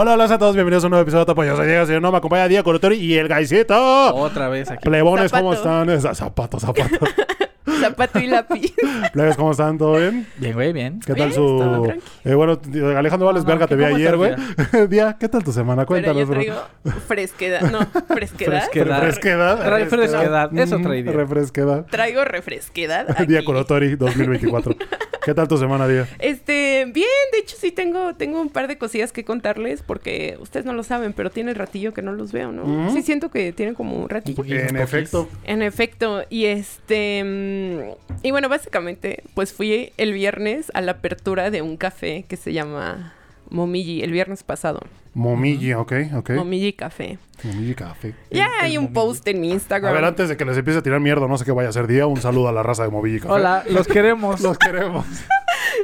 Hola, hola a todos, bienvenidos a un nuevo episodio de Tapo. Yo soy Diego, no me acompaña Diego Corotori y el Gaisito. Otra vez aquí. Plebones, ¿cómo Zapato. están? Zapatos, zapatos. Zapato y lápiz. ¿cómo están? ¿Todo bien? Bien, güey, bien. ¿Qué tal su...? Eh, bueno, Alejandro Vales, verga, te ¿qué- vi ayer, güey. Día, ¿qué tal tu semana? Pero yo Cuéntanos, bro. traigo fresquedad. No, fresquedad. Fresquedad. Refresquedad. Trae fresquedad. Eso Diego. Refresquedad. Traigo refresquedad. Día aquí. Corotori 2024. ¿Qué tal tu semana, Día? Este, bien, de hecho sí tengo, tengo un par de cosillas que contarles porque ustedes no lo saben, pero tiene ratillo que no los veo, ¿no? Sí siento que tienen como un ratillo. En efecto. En efecto, y este, mm, y bueno, básicamente, pues fui el viernes a la apertura de un café que se llama Momiji, el viernes pasado. Momiji, ok, ok. Momiji Café. Momiji Café. Ya hay un Momiji. post en mi A Instagram. ver, antes de que les empiece a tirar mierda, no sé qué vaya a ser día, un saludo a la raza de Momiji Café. Hola, los queremos. Los queremos.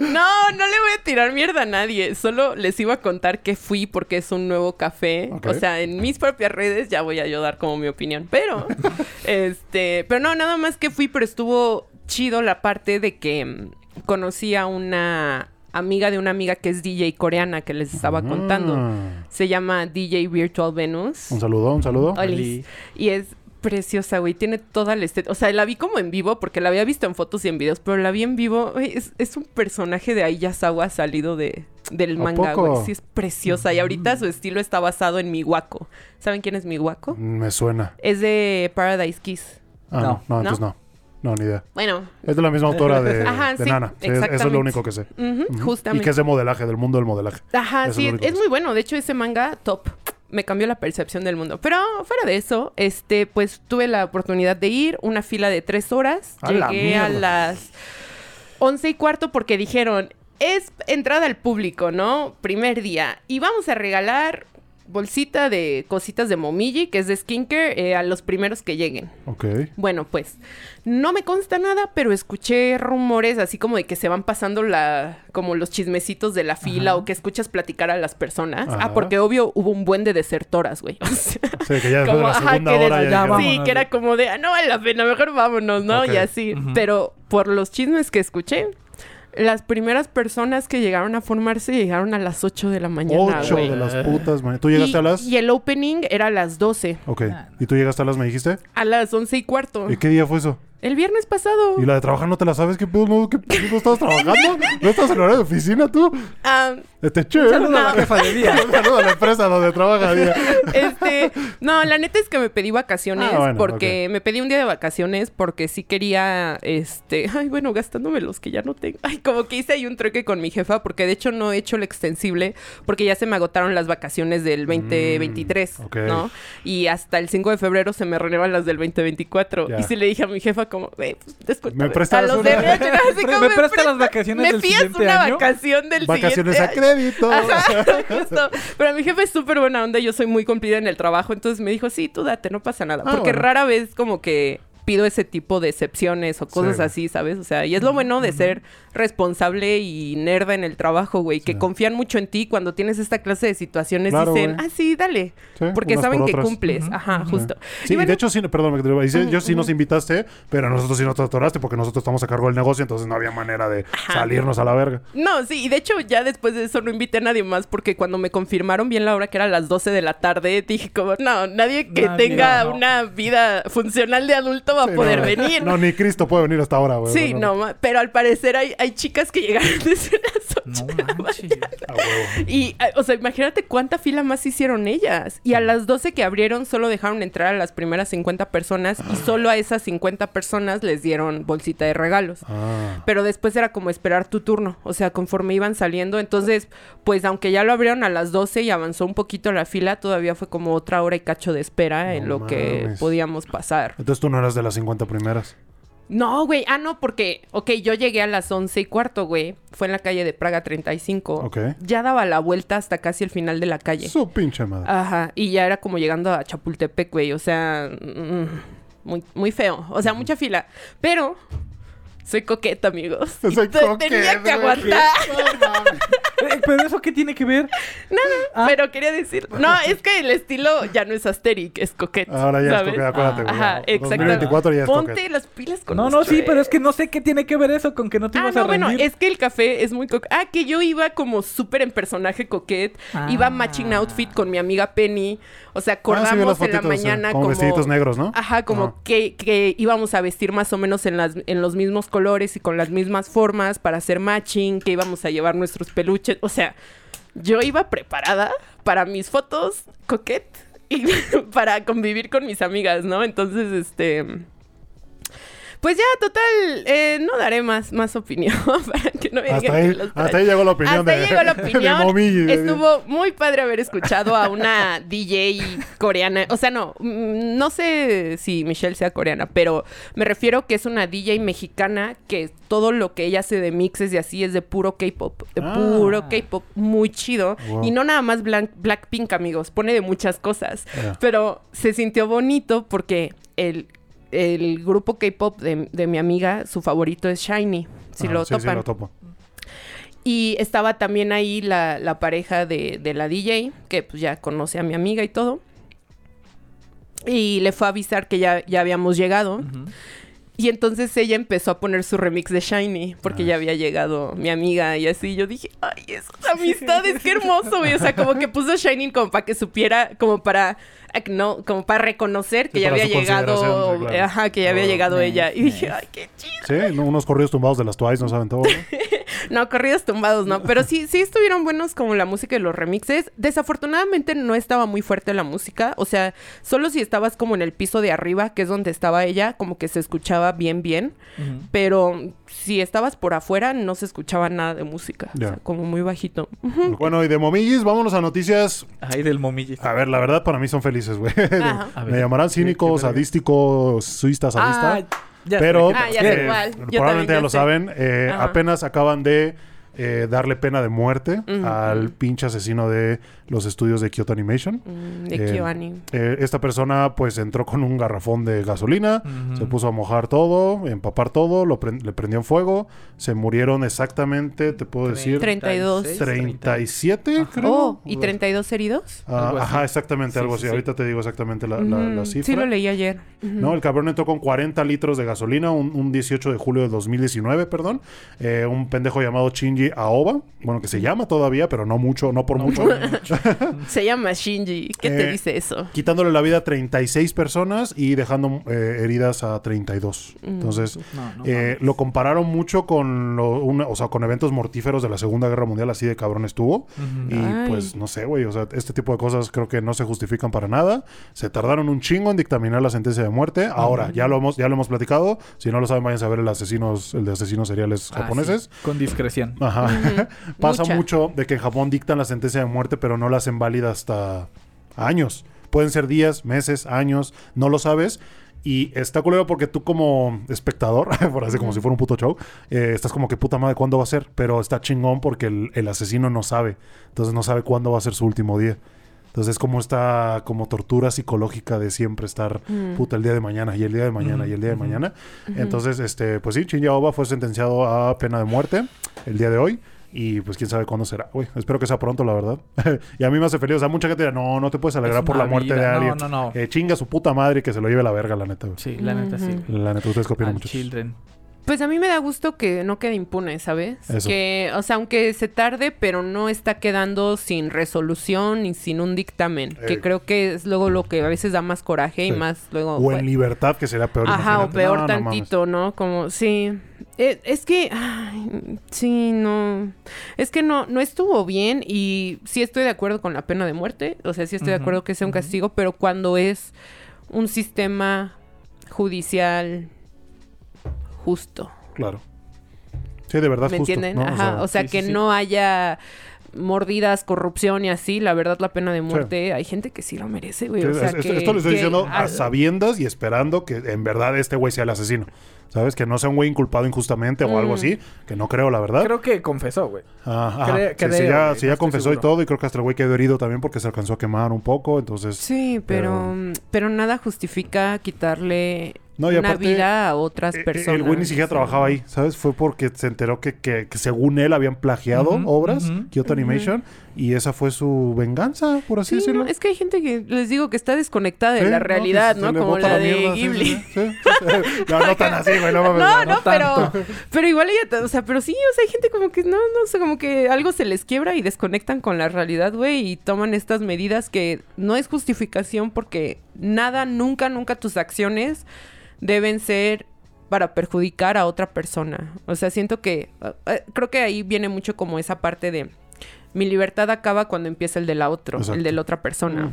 No, no le voy a tirar mierda a nadie. Solo les iba a contar que fui porque es un nuevo café. O sea, en mis propias redes ya voy a yo dar como mi opinión. Pero, este, pero no, nada más que fui, pero estuvo chido la parte de que mm, conocí a una amiga de una amiga que es DJ coreana que les estaba contando. Ah. Se llama DJ Virtual Venus. Un saludo, un saludo. Olis. Y es preciosa, güey. Tiene toda la estética. O sea, la vi como en vivo porque la había visto en fotos y en videos, pero la vi en vivo. güey, es, es un personaje de Ayasawa salido de, del ¿A manga, güey. Sí, es preciosa. Y ahorita su estilo está basado en Miwako. ¿Saben quién es Miwako? Me suena. Es de Paradise Kiss. Ah, no, No. no, entonces no. No, ni idea. Bueno, Es de la misma autora de, Ajá, de sí, Nana. Sí, eso es lo único que sé. ujú, Ujú. justamente. Y que es de modelaje, del mundo del modelaje. Ajá, Eso sí, es, es muy bueno. De hecho, ese manga top me cambió la percepción del mundo. Pero fuera de eso, este, pues tuve la oportunidad de ir, una fila de tres horas. ¡A la Llegué a las once y cuarto porque dijeron, es entrada al público, ¿no? Primer día. Y vamos a regalar bolsita de cositas de Momiji, que es de skincare, eh, a los primeros que lleguen. Ok. Bueno, pues no me consta nada, pero escuché rumores así como de que se van pasando la como los chismecitos de la fila o que escuchas platicar a las personas. Ajá. Ah, porque obvio hubo un buen de desertoras, güey. O sea, Sí, que ya como, de la ajá, que de- hora ya ya sí, que era como de, ah, no vale la pena, mejor vámonos, ¿no? Y así. Pero por los chismes que escuché, las primeras personas que llegaron a formarse llegaron a las 8 de la mañana, Ocho güey. de las putas, man. ¿Tú llegaste Y, a las...? y el opening era a las 12, Ok. ¿Y tú llegaste a las, me dijiste? a las 11 y cuarto. ¿Y qué día fue eso? El viernes pasado. ¿Y la de trabajar no te la sabes? ¿Qué pedo? ¿No, ¿Qué pedo? ¿No estás trabajando? ¿No estás en horario de oficina tú? Ah, Este che. Un saludo a la No. jefa de día. Un saludo a la empresa donde trabaja día. este, no, la neta es que me pedí vacaciones Ah, bueno, porque me pedí un día de vacaciones porque sí quería, este, ay, bueno, gastándome los que ya no tengo. Ay, como que hice ahí un trueque con mi jefa porque de hecho no he hecho el extensible porque ya se me agotaron las vacaciones del 2023, ok. ¿no? Y hasta el 5 de febrero se me renuevan las del 2024. Ya. Y sí le dije a mi jefa como, "Güey, pues, ¿Me prestas a los una? de ¿Me prestas las vacaciones ¿Me del fías siguiente una año? vacación del Vacaciones a siguiente? Crédito. Ajá, justo. Pero mi jefe es súper buena onda, yo soy muy cumplida en el trabajo, entonces me dijo, sí, tú date, no pasa nada. Ah, Porque bueno. rara vez como que pido ese tipo de excepciones o cosas Sí. así, ¿sabes? O sea, y es lo bueno de ser responsable y nerda en el trabajo, güey, que Sí. confían mucho en ti cuando tienes esta clase de situaciones, Claro, dicen, güey. ah, sí, dale, Sí, porque saben por que cumples. Ajá, justo. Sí, y, bueno, de hecho, sí, perdón, dice, Ujú, yo sí nos invitaste, pero nosotros sí nos atoraste porque nosotros estamos a cargo del negocio, entonces no había manera de salirnos a la verga. No, sí, y de hecho ya después de eso no invité a nadie más porque cuando me confirmaron bien la hora que era las 12 de la tarde, dije como, no, nadie que Nadie, tenga no. una vida funcional de adulto va Sí, a poder no, venir. No, ni Cristo puede venir hasta ahora, güey. Sí, No, pero al parecer hay, hay chicas que llegaron desde las 8 No de la manches. mañana. A huevo. Y, eh, o sea, imagínate cuánta fila más hicieron ellas. Y a las 12 que abrieron solo dejaron entrar a las primeras 50 personas y solo a esas 50 personas les dieron bolsita de regalos. Ah. Pero después era como esperar tu turno, o sea, conforme iban saliendo. Entonces, pues aunque ya lo abrieron a las 12 y avanzó un poquito la fila, todavía fue como otra hora y cacho de espera en lo que podíamos pasar. Entonces tú no eras de las 50 primeras. No, güey, ah, no, porque, ok, yo llegué a las 11 y cuarto, güey. Fue en la calle de Praga 35. Ok. Ya daba la vuelta hasta casi el final de la calle. Su pinche madre. Ajá, y ya era como llegando a Chapultepec, güey, o sea, mm, muy, muy feo, o sea, mucha fila. Pero soy coqueta, amigos. Soy coqueta, Tenía que aguantar. No. Eh, Pero eso qué tiene que ver? Ah. Pero quería decir... No, es que el estilo ya no es Asterix, es coquette. Ahora ya ¿sabes? es coquete, acuérdate, güey. Ajá, exacto. 2024 ya es Ponte las pilas con No, no, sí, pero es que no sé qué tiene que ver eso con que no te Ah, ibas a no, bueno, es que el café es muy coquete. Ah, que yo iba como súper en personaje coquette. Ah. Iba matching outfit con mi amiga Penny. O sea, Ah, sí, acordamos en la fotitos, sí. mañana Como como... vestiditos negros, ¿no? Ajá, como que, que íbamos a vestir más o menos en, las, en los mismos colores y con las mismas formas para hacer matching, que íbamos a llevar nuestros peluches. O sea, yo iba preparada para mis fotos coquette y para convivir con mis amigas, ¿no? Entonces, este... Pues ya, total, eh, no daré más, más opinión para que no me Hasta digan ahí, que los hasta ahí llegó la opinión Hasta de, ahí llegó la opinión. Estuvo muy padre haber escuchado a una DJ coreana. O sea, no, mm, no sé si Michelle sea coreana, pero me refiero que es una DJ mexicana que todo lo que ella hace de mixes y así es de puro K-pop. De Ah. puro K-pop muy chido. Wow. Y no nada más Blanc- Blackpink, amigos. Pone de muchas cosas. Pero se sintió bonito porque el, el grupo K-pop de, de mi amiga, su favorito es Shiny. Si Ah, lo sí, sí, topan. lo topo. Y estaba también ahí la, la pareja de, de la DJ, que pues ya conoce a mi amiga y todo. Y le fue a avisar que ya, ya habíamos llegado. Y entonces ella empezó a poner su remix de Shiny, porque Ah. ya había llegado mi amiga y así. Yo dije, ay, esas amistades, qué hermoso, güey. O sea, como que puso Shiny como para que supiera, como para, no, como para reconocer que Sí, ya había llegado, consideración, sí, claro. ajá, que ya había Oh, llegado nice, ella. Y dije, ay, qué chido. Sí, no, unos corridos tumbados de las Twice, no saben todo. ¿no? Corridos tumbados, no. Pero sí, sí estuvieron buenos como la música y los remixes. Desafortunadamente no estaba muy fuerte la música. O sea, solo si estabas como en el piso de arriba, que es donde estaba ella, como que se escuchaba bien, bien. Pero si estabas por afuera, no se escuchaba nada de música. O sea, como muy bajito. Bueno, y de Momillis, vámonos a noticias. Ay, del momillo. A ver, la verdad, para mí son felices, güey. Me llamarán ¿Qué- cínico, sadístico, suista, sadista. Ah, ya pero sé, Ah, ya ¿qué? sé cuál. Yo probablemente ya lo sé. saben. eh, apenas acaban de eh, darle pena de muerte al pinche asesino de los estudios de Kyoto Animation. Mm, de Eh, Kyoani. Eh, esta persona pues entró con un garrafón de gasolina, se puso a mojar todo, empapar todo, lo pren- le prendió en fuego, se murieron exactamente, te puedo decir, 32. 37 Ajá. creo. Oh, ¿y 32 heridos? Ah, ajá, exactamente, Sí, algo sí, así. sí. Ahorita te digo exactamente la, la- la Mm, cifra. Sí, lo leí ayer. No, el cabrón entró con 40 litros de gasolina un, un 18 de julio de 2019, perdón. Eh, un pendejo llamado Shinji Aoba. Bueno, que se llama todavía, pero no mucho, no por mucho. Se llama Shinji. ¿Qué te Eh, dice eso? Quitándole la vida a 36 personas y dejando eh, heridas a 32. Entonces, No, no eh, lo compararon mucho con, lo- una- o sea, con eventos mortíferos de la Segunda Guerra Mundial, así de cabrón estuvo. Y Ay. pues no sé, güey, o sea, este tipo de cosas creo que no se justifican para nada. Se tardaron un chingo en dictaminar la sentencia de muerte. Ahora, ya lo hemos ya lo hemos platicado. Si no lo saben, vayan a ver el asesinos el de asesinos seriales Ah, japoneses. sí, Con discreción. Ajá. Pasa Mucha. mucho de que en Japón dictan la sentencia de muerte, pero no la hacen válida hasta años. Pueden ser días, meses, años, no lo sabes. Y está culero porque tú como espectador, por así como si fuera un puto show, eh, estás como que puta madre, ¿cuándo va a ser? Pero está chingón porque el, el asesino no sabe. Entonces no sabe cuándo va a ser su último día. Entonces es como esta como tortura psicológica de siempre estar Mm. puta el día de mañana y el día de mañana y el día de mañana. Entonces, este, pues sí, Shinya Oba fue sentenciado a pena de muerte el día de hoy. Y pues quién sabe cuándo será, güey. Espero que sea pronto, la verdad. y a mí me hace feliz. O sea, mucha gente dirá, no, no te puedes alegrar por la muerte de vida. No, alguien. no, no. Eh, chinga su puta madre y que se lo lleve la verga, la neta, güey. Sí, la neta sí. La neta, ustedes copian mucho. children. Pues a mí me da gusto que no quede impune, ¿sabes? Eso. Que, o sea, aunque se tarde, pero no está quedando sin resolución y sin un dictamen. Que creo que es luego lo que a veces da más coraje y más luego... O pues, en libertad, que sería peor. Ajá, o peor No, tantito, ¿no? Como, sí. Eh, es que, ay, sí, no. Es que no, no estuvo bien y sí estoy de acuerdo con la pena de muerte. O sea, sí estoy de acuerdo que sea un castigo, pero cuando es un sistema judicial justo. Claro. Sí, de verdad, ¿Me justo. entienden? ¿no? Ajá. O sea, sí, sí, que sí. no haya mordidas, corrupción y así. La verdad, la pena de muerte, hay gente que sí lo merece, güey. Sí, o sea, es- esto, que- esto lo estoy que- diciendo a sabiendas y esperando que en verdad este güey sea el asesino. ¿Sabes? Que no sea un güey inculpado injustamente o algo Mm. así. Que no creo, la verdad. Creo que confesó, güey. Ah, ajá. Cre- Sí, creo, sí, ya, güey, sí, ya confesó y todo. Y creo que hasta el güey quedó herido también porque se alcanzó a quemar un poco. Entonces, Sí, pero, pero nada justifica quitarle No, y una aparte, vida a otras Eh, eh, personas. El güey ni siquiera trabajaba ahí, ¿sabes? Fue porque se enteró que, que- que según él habían plagiado obras. Kyoto Animation, y esa fue su venganza, por así Sí, decirlo. no, es que hay gente que les digo que está desconectada de la realidad, se ¿no? Como la, de mierda, Ghibli. sí. No, no tan así, güey, no mames. No, pero, pero igual ella, o sea, pero sí, o sea, hay gente como que no, no sé, como que algo se les quiebra y desconectan con la realidad, güey, y toman estas medidas que no es justificación porque nada, nunca, nunca tus acciones deben ser para perjudicar a otra persona. O sea, siento que, eh, eh, creo que ahí viene mucho como esa parte de mi libertad acaba cuando empieza el de la otro, Exacto. el de la otra persona.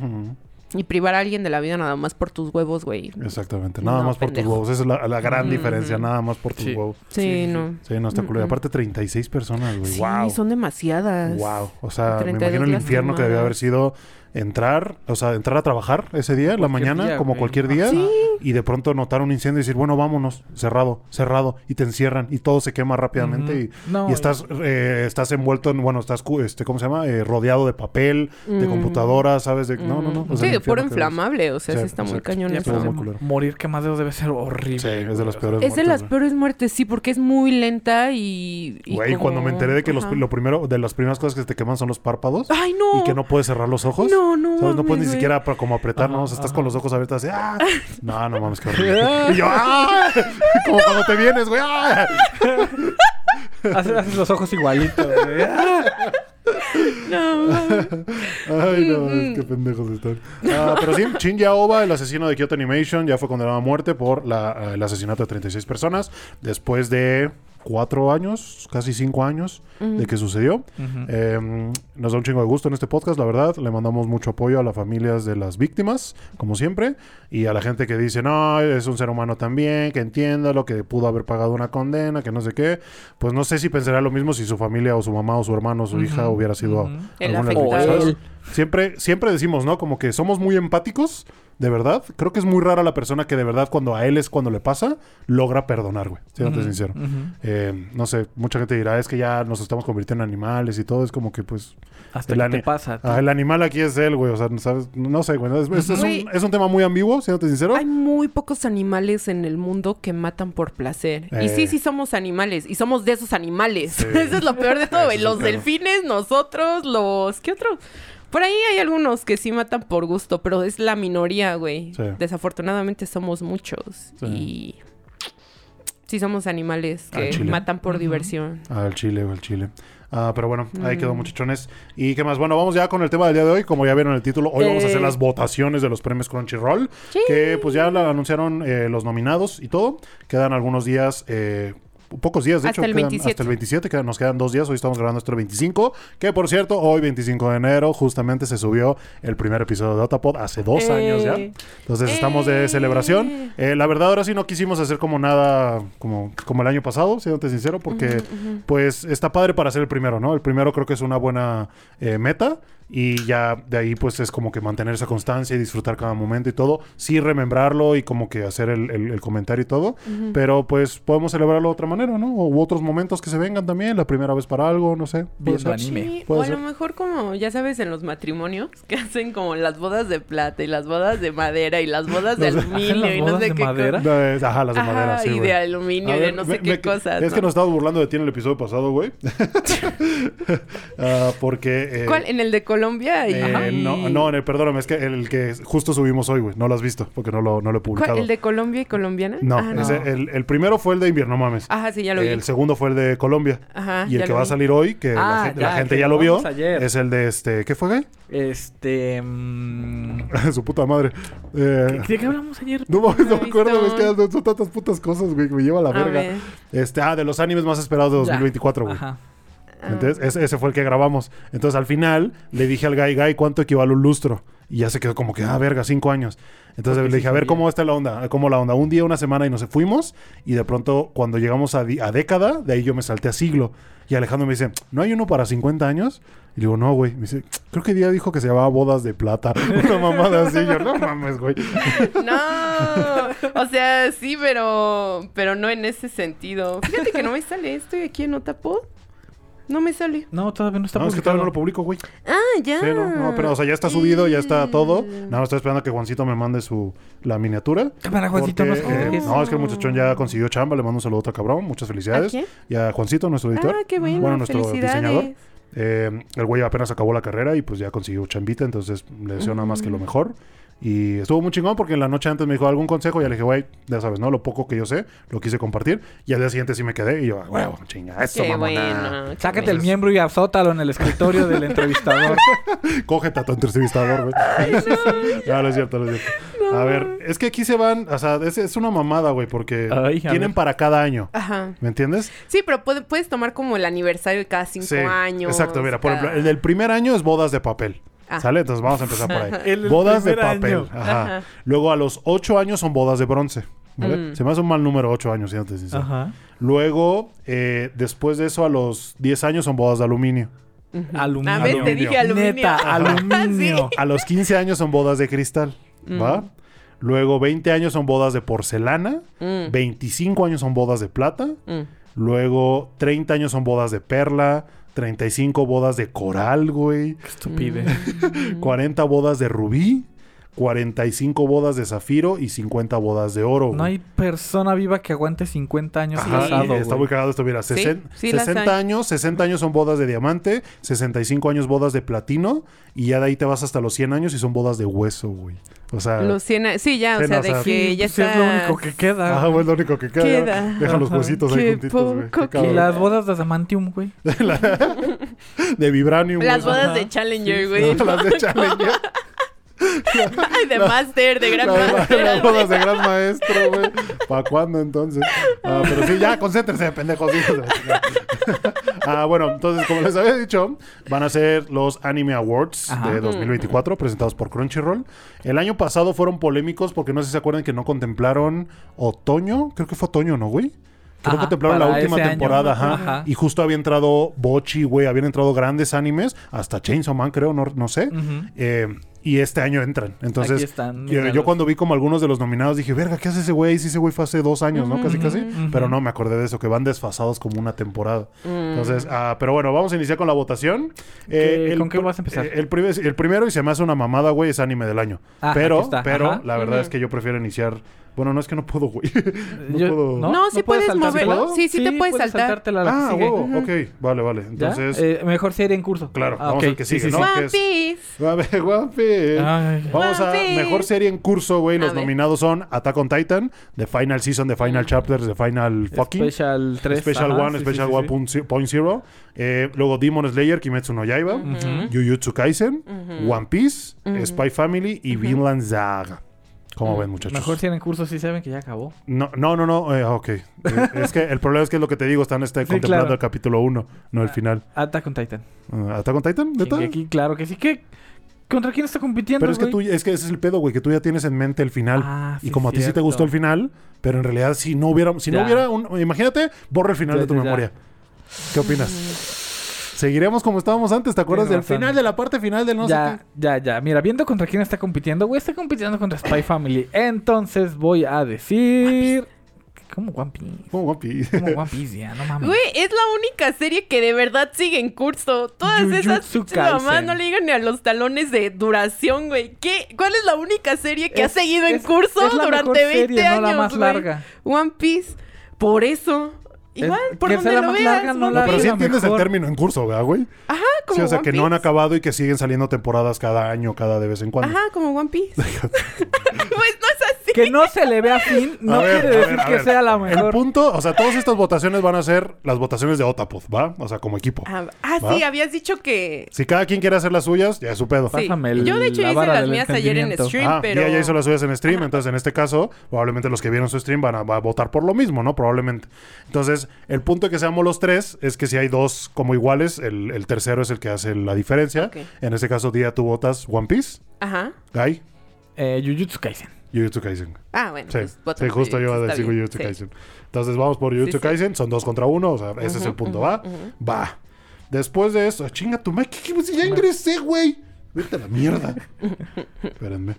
Y privar a alguien de la vida nada más por tus huevos, güey. Exactamente, nada No, más por tus huevos. Esa es la, la gran diferencia, nada más por tus Sí. huevos. Sí, no. Sí, no está Mm, mm. aparte, 36 personas, güey. Sí, wow. son demasiadas. Wow. O sea, me 32 imagino el infierno que debió haber sido entrar, o sea, entrar a trabajar ese día, en la mañana, día, como güey. cualquier día, Sí. y de pronto notar un incendio y decir, bueno, vámonos, cerrado, cerrado, y te encierran y todo se quema rápidamente y, No, y estás, eh, estás envuelto en, bueno, estás, cu- este, ¿cómo se llama? Eh, rodeado de papel, de Mm. computadoras, ¿sabes? De, no, no, no. O sea, sí, de puro inflamable. O sea, Sí, sí, está muy cañón eso. morir quemado debe ser horrible. Sí, es de las peores Es de muertes, las peores muertes, sí, porque es muy lenta y... y Güey, como- cuando me enteré de que los, lo primero, de las primeras cosas que te queman son los párpados ¡Ay, no! y que no puedes cerrar los ojos. No, no ¿Sabes? No mames, puedes ni siquiera para como apretar, ¿no? O sea, Ajá, estás ajá. con los ojos abiertos así, ¡ah! No, no mames, qué horrible. y yo, ¡ah! Como cuando te vienes, güey, ¡ah! Haces, haces los ojos igualitos. güey. Ah. No, mames. Ay, no, es que pendejos están. Ah, pero sí, Shinya Oba, el asesino de Kyoto Animation, ya fue condenado a muerte por la, el asesinato de 36 personas después de cuatro años, casi cinco años de que sucedió. Ujú. Eh, nos da un chingo de gusto en este podcast, la verdad. Le mandamos mucho apoyo a las familias de las víctimas, como siempre, y a la gente que dice, no, es un ser humano también, que entienda lo que pudo haber pagado una condena, que no sé qué. Pues no sé si pensaría lo mismo si su familia o su mamá o su hermano o su hija Ujú, hubiera sido alguna de. Siempre, siempre decimos, ¿no? Como que somos muy empáticos, de verdad. Creo que es muy rara la persona que de verdad cuando a él es cuando le pasa, logra perdonar, güey. Siéndote Ujú, sincero. Eh, no sé, mucha gente dirá, es que ya nos estamos convirtiendo en animales y todo. Es como que, pues, Hasta El que te pasa. ah, el animal aquí es él, güey. O sea, ¿sabes? No sé, güey. Es, es- un, es un tema muy ambiguo, siéndote sincero. Hay muy pocos animales en el mundo que matan por placer. Y Eh. sí, sí somos animales. Y somos de esos animales. Sí. Eso es lo peor de todo, güey. Los delfines, nosotros, los... ¿Qué otro? Por ahí hay algunos que sí matan por gusto, pero es la minoría, güey. Sí. Desafortunadamente somos muchos. Sí. Y... Sí somos animales Al que chile. matan por Ujú. diversión. Ah, el chile, el chile. Ah, pero bueno, ahí Mm. quedó muchachones. ¿Y qué más? Bueno, vamos ya con el tema del día de hoy. Como ya vieron el título, hoy vamos a hacer Eh. las votaciones de los premios Crunchyroll. Que pues ya la anunciaron eh, los nominados y todo. Quedan algunos días, eh, pocos días, de Hasta hecho. el quedan 27. Hasta el 27, que nos quedan dos días. Hoy estamos grabando el 25. Que por cierto, hoy 25 de enero justamente se subió el primer episodio de Otapod hace dos Eh. años ya. Entonces estamos de Eh. celebración. Eh, la verdad, ahora sí no quisimos hacer como nada como, como el año pasado, siéndote sincero, porque pues está padre para ser el primero, ¿no? El primero creo que es una buena eh, meta y ya de ahí pues es como que mantener esa constancia y disfrutar cada momento y todo. Sí remembrarlo y como que hacer el, el- el comentario y todo, pero pues podemos celebrarlo de otra manera, ¿no? O u otros momentos que se vengan también, la primera vez para algo, no sé. Viendo anime. Sí, o a lo mejor como, ya sabes, en los matrimonios, que hacen como las bodas de plata y las bodas de madera y las bodas de aluminio ¿Hacen las y no sé de qué madera? es- Ajá, las de Ajá, madera, sí, y de aluminio y de no me- sé qué me- cosas. Es que ¿no? nos estábamos burlando de ti en el episodio pasado, güey. Ah, porque... eh, ¿Cuál? ¿En el de Colombia? Y- eh, no, no, en el, perdóname, es que el que justo subimos hoy, güey. No lo has visto porque no lo, no lo he publicado. ¿Cuál? ¿El de Colombia y colombiana? No, Ah, ese- el, el primero fue el de invierno, mames. Ajá, sí, ya lo vi. El segundo fue el de Colombia. Ajá, y el que va a salir hoy, que la Ah, gente, la ya, gente que ya lo vio, ayer. es el de este... ¿Qué fue, güey? Este. mm, Su puta madre. Eh, ¿De qué hablamos ayer? no no No me acuerdo, es que son tantas putas cosas, güey, que me lleva a la A verga. ver. Este, ah, de los animes más esperados de Ya. 2024, güey. Ajá. Ah. Entonces, ese, ese fue el que grabamos. Entonces, al final, le dije al Guy, Guy, ¿cuánto equivale un lustro? Y ya se quedó como que, ah, verga, cinco años. Entonces Porque le sí dije, a ver. ¿cómo está la onda? ¿Cómo la onda? Un día, una semana y nos fuimos. Y de pronto, cuando llegamos a, a década, de ahí yo me salté a siglo. Y Alejandro me dice, ¿no hay uno para 50 años? Y le digo, no, güey. Me dice, creo que día dijo que se llamaba bodas de plata. Una mamada así. Yo, no mames, güey. No, o sea, sí, pero pero no en ese sentido. Fíjate que no me sale, estoy aquí en Otapod. No me sale. No, todavía no está No, es que todavía no lo publicado. publico, güey. Ah, ya. Sí, no, no, pero o sea, ya está subido, ya está todo. Mm. Nada más estoy esperando a que Juancito me mande su la miniatura. Cámara, Juancito, Porque, no eh, no, es que el muchachón ya consiguió chamba, le mando un saludo a otro cabrón, muchas felicidades. Y a Juancito, nuestro editor. Ah, qué bueno. Bueno, nuestro diseñador. Eh, el güey apenas acabó la carrera y pues ya consiguió chambita, entonces le deseo nada más que lo Mm. mejor. Y estuvo muy chingón porque en la noche antes me dijo algún consejo y ya le dije, güey, ya sabes, ¿no? Lo poco que yo sé, lo quise compartir. Y al día siguiente sí me quedé y yo, güey, chinga, eso, Qué mamona. bueno. qué bueno. el miembro y azótalo en el escritorio del entrevistador. Cógete a tu entrevistador, güey. no. no es cierto, no es cierto. A ver, es que aquí se van, o sea, es, es una mamada, güey, porque Ay, tienen para cada año. Ajá. ¿Me entiendes? Sí, pero puede- puedes tomar como el aniversario de cada cinco Sí, años. Exacto, mira, por ejemplo, el del primer año es bodas de papel. Ah. ¿Sale? Entonces vamos a empezar por ahí. El bodas de papel. año. Ajá. Ajá. Luego a los ocho años son bodas de bronce. ¿vale? Mm. Se me hace un mal número ocho años, siéntate sincero. Ajá. Luego, eh, después de eso, a los 10 años son bodas de aluminio. Aluminio. A ver, te dije aluminio. Neta, aluminio. A los 15 años son bodas de cristal. ¿Va? Luego, 20 años son bodas de porcelana. Mm, 25 años son bodas de plata. mm. Luego, 30 años son bodas de perla. 35 bodas de coral, güey. Qué estupidez. 40 bodas de rubí. 45 bodas de zafiro y 50 bodas de oro. No güey. hay persona viva que aguante 50 años Ajá, casado, está güey. muy cagado esto, mira, Sí, sesen- sí las 60 hay. años, 60 años son bodas de diamante, 65 años bodas de platino y ya de ahí te vas hasta los 100 años y son bodas de hueso, güey. O sea, Los cien a- Sí, ya, o sea, no, o de sea, que Sí, ya pues, es está. lo único que queda. ah, bueno, es lo único que queda. Queda. Deja los Ajá. huesitos ahí Qué juntitos, güey. Y las bodas de Adamantium, güey. De vibranium. Las güey. bodas Ajá. de Challenger, güey. las de Challenger. Ay, de Master, de Gran las bodas de gran maestro, güey. ¿Para cuándo entonces? Ah, pero sí, ya, concéntrense, pendejos. ah, bueno, entonces, como les había dicho, van a ser los Anime Awards Ajá. de 2024, presentados por Crunchyroll. El año pasado fueron polémicos porque no sé si se acuerdan que no contemplaron otoño. Creo que fue otoño, ¿no, güey? Que no Ajá, contemplaron la última año. temporada, ajá. Ajá. Y justo había entrado Bochi, güey. Habían entrado grandes animes. Hasta Chainsaw Man, creo, no, no sé. Eh, y este año entran. Entonces, Aquí están, yo, cuando vi como algunos de los nominados dije, verga, ¿qué hace ese güey? Sí, ese güey fue hace dos años, ¿no? Casi, casi. Pero no, me acordé de eso, que van desfasados como una temporada. Mm. Entonces, ah, pero bueno, vamos a iniciar con la votación. ¿Qué- el con qué vas a empezar? eh, El, primer- el primero, y se me hace una mamada, güey, es anime del año. Ah, pero, pero, ajá. la verdad es que yo prefiero iniciar... Bueno, no es que no puedo, güey. no Yo- puedo... ¿no? No, sí puedes moverlo. Sí, sí te puedes saltar. saltártela a la Ah, que sigue. huevo, Ujú. ok. Vale, vale. Entonces, Eh, mejor serie en curso. claro, Ah, vamos ok. al que sigue, sí, ¿no? sí. One Piece. A ver, guapi. Ay. Vamos a One Piece. mejor serie en curso, güey. Los nominados son Attack on Titan, The Final Season, The Final Chapters, The Final Fucking, Special 3. Special ajá, One, sí, Special sí, One sí. Point Ze- Point Zero. Eh, luego Demon Slayer, Kimetsu no Yaiba. Jujutsu Kaisen. One Piece. Spy Family y Vinland Saga. ¿Cómo ven, muchachos? Mejor serie en curso sí saben que ya acabó. No, no, no, no. eh, ok. Eh, es que el problema es que es lo que te digo, están este, Sí, contemplando claro. el capítulo 1, no el final. Attack on Titan. Uh, ¿Attack on Titan? ¿Neta? Aquí, claro que sí. ¿Qué? ¿Contra quién está compitiendo, Pero es que güey? tú, es que ese es el pedo, güey, que tú ya tienes en mente el final. Ah, y sí, como a ti sí te gustó el final, pero en realidad si no hubiera, si no hubiera un, imagínate, borra el final Ya, de tu ya. memoria. ¿Qué opinas? Seguiremos como estábamos antes, ¿te acuerdas del final de la parte final del no ya, sé qué? ya, ya. Mira, viendo contra quién está compitiendo, güey, está compitiendo contra Spy Family. Entonces voy a decir. ¿Cómo One Piece? Como One Piece. ¿Cómo One Piece? Ya, no mames. Güey, es la única serie que de verdad sigue en curso. Todas esas Jujutsu mamás Kaisen. no le llegan ni a los talones de duración, güey. ¿Qué? ¿Cuál es la única serie que ha Es- seguido en curso es la durante mejor 20 serie, años? no la más güey? larga. One Piece. Por eso. Igual, Es- por que donde sea la lo más veas. larga, no la Pero sí entiendes el mejor. término en curso, ¿verdad, güey? Ajá, como Sí, o sea, One que no han Piece. acabado y que siguen saliendo temporadas cada año, cada de vez en cuando. Ajá, como One Piece. pues no es así. Que no se le vea fin no ver, quiere decir ver, que sea la El mejor. punto, o sea, todas estas votaciones van a ser las votaciones de Otapod, ¿va? O sea, como equipo. Ah, ah, sí, habías dicho que... Si cada quien quiere hacer las suyas, ya es su pedo. Sí. Pásame el- Yo de hecho la hice las mías ayer en stream, Ah, pero... Día ya hizo las suyas en stream, entonces en este caso, probablemente los que vieron su stream van a, va a votar por lo mismo, ¿no? Probablemente. Entonces, el punto de que seamos los tres es que si hay dos como iguales, el, el tercero es el que hace la diferencia. En este caso, Día, tú votas One Piece, Ajá. Guy, Eh, Jujutsu Kaisen. Jujutsu Kaisen. Ah, bueno. Sí, pues, sí, justo yo iba a decir Jujutsu sí. Kaisen. Entonces vamos por Jujutsu sí. Kaisen, son dos contra uno, o sea, ese es el punto, ¿va? Va. Después de eso, chinga tu madre, ¿qué, qué, ya ingresé, güey? Vete a la mierda. Espérenme.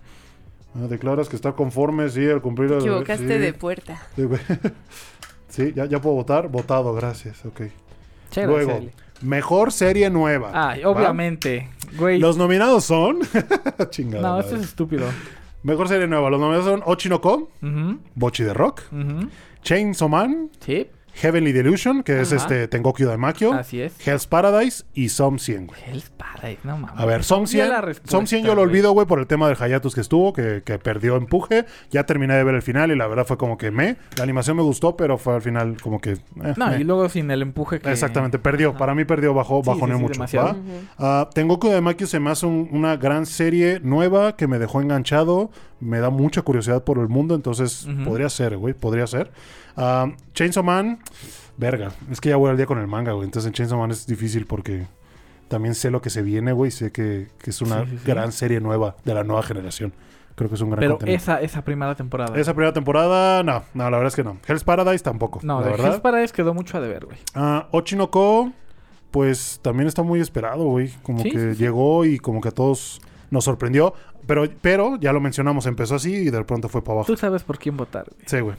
Ah, declaras que está conforme, sí, al cumplir... Te el- equivocaste sí. de puerta. Sí, ya, ya puedo votar. Votado, gracias. Ok. Chévere, Luego. Mejor serie nueva. Ay, ¿va? obviamente. Güey. Los nominados son. Chingada. No, esto es estúpido. Mejor serie nueva. Los nominados son Ochinoko, Ujú, Bochi de Rock, ujú. Chainsaw Man, Sí, Heavenly Delusion, que es este Tengoku Daimakyo, así es. Hell's Paradise y Som 100, güey. Hell's Paradise, no mames. A ver, Som Ya 100, la respuesta, Som 100 yo lo olvido, güey, por el tema del Hayatus que estuvo, que, que perdió empuje. Ya terminé de ver el final y la verdad fue como que me. La animación me gustó, pero fue al final como que. eh, No, y luego sin el empuje que... Exactamente, perdió. Ajá. Para mí perdió, bajó, Sí, bajoneó sí, sí, mucho. ¿va? Ah, Tengoku Daimakyo se me hace un- una gran serie nueva que me dejó enganchado. Me da mucha curiosidad por el mundo, entonces podría ser, güey, podría ser. Ah, Chainsaw Man, verga. Es que ya voy al día con el manga, güey. Entonces en Chainsaw Man es difícil porque también sé lo que se viene, güey. Sé que, que es una Sí, sí, sí. gran serie nueva de la nueva generación. Creo que es un gran Pero contenido. esa, esa primera temporada. Esa primera temporada, no, no, la verdad es que no. Hell's Paradise tampoco, No, la de verdad. Hell's Paradise quedó mucho a deber, güey. Ah, Ochinoko, pues también está muy esperado, güey. Como que llegó y como que a todos nos sorprendió. Pero, pero ya lo mencionamos, empezó así y de pronto fue para abajo. Tú sabes por quién votar, güey. Sí, güey.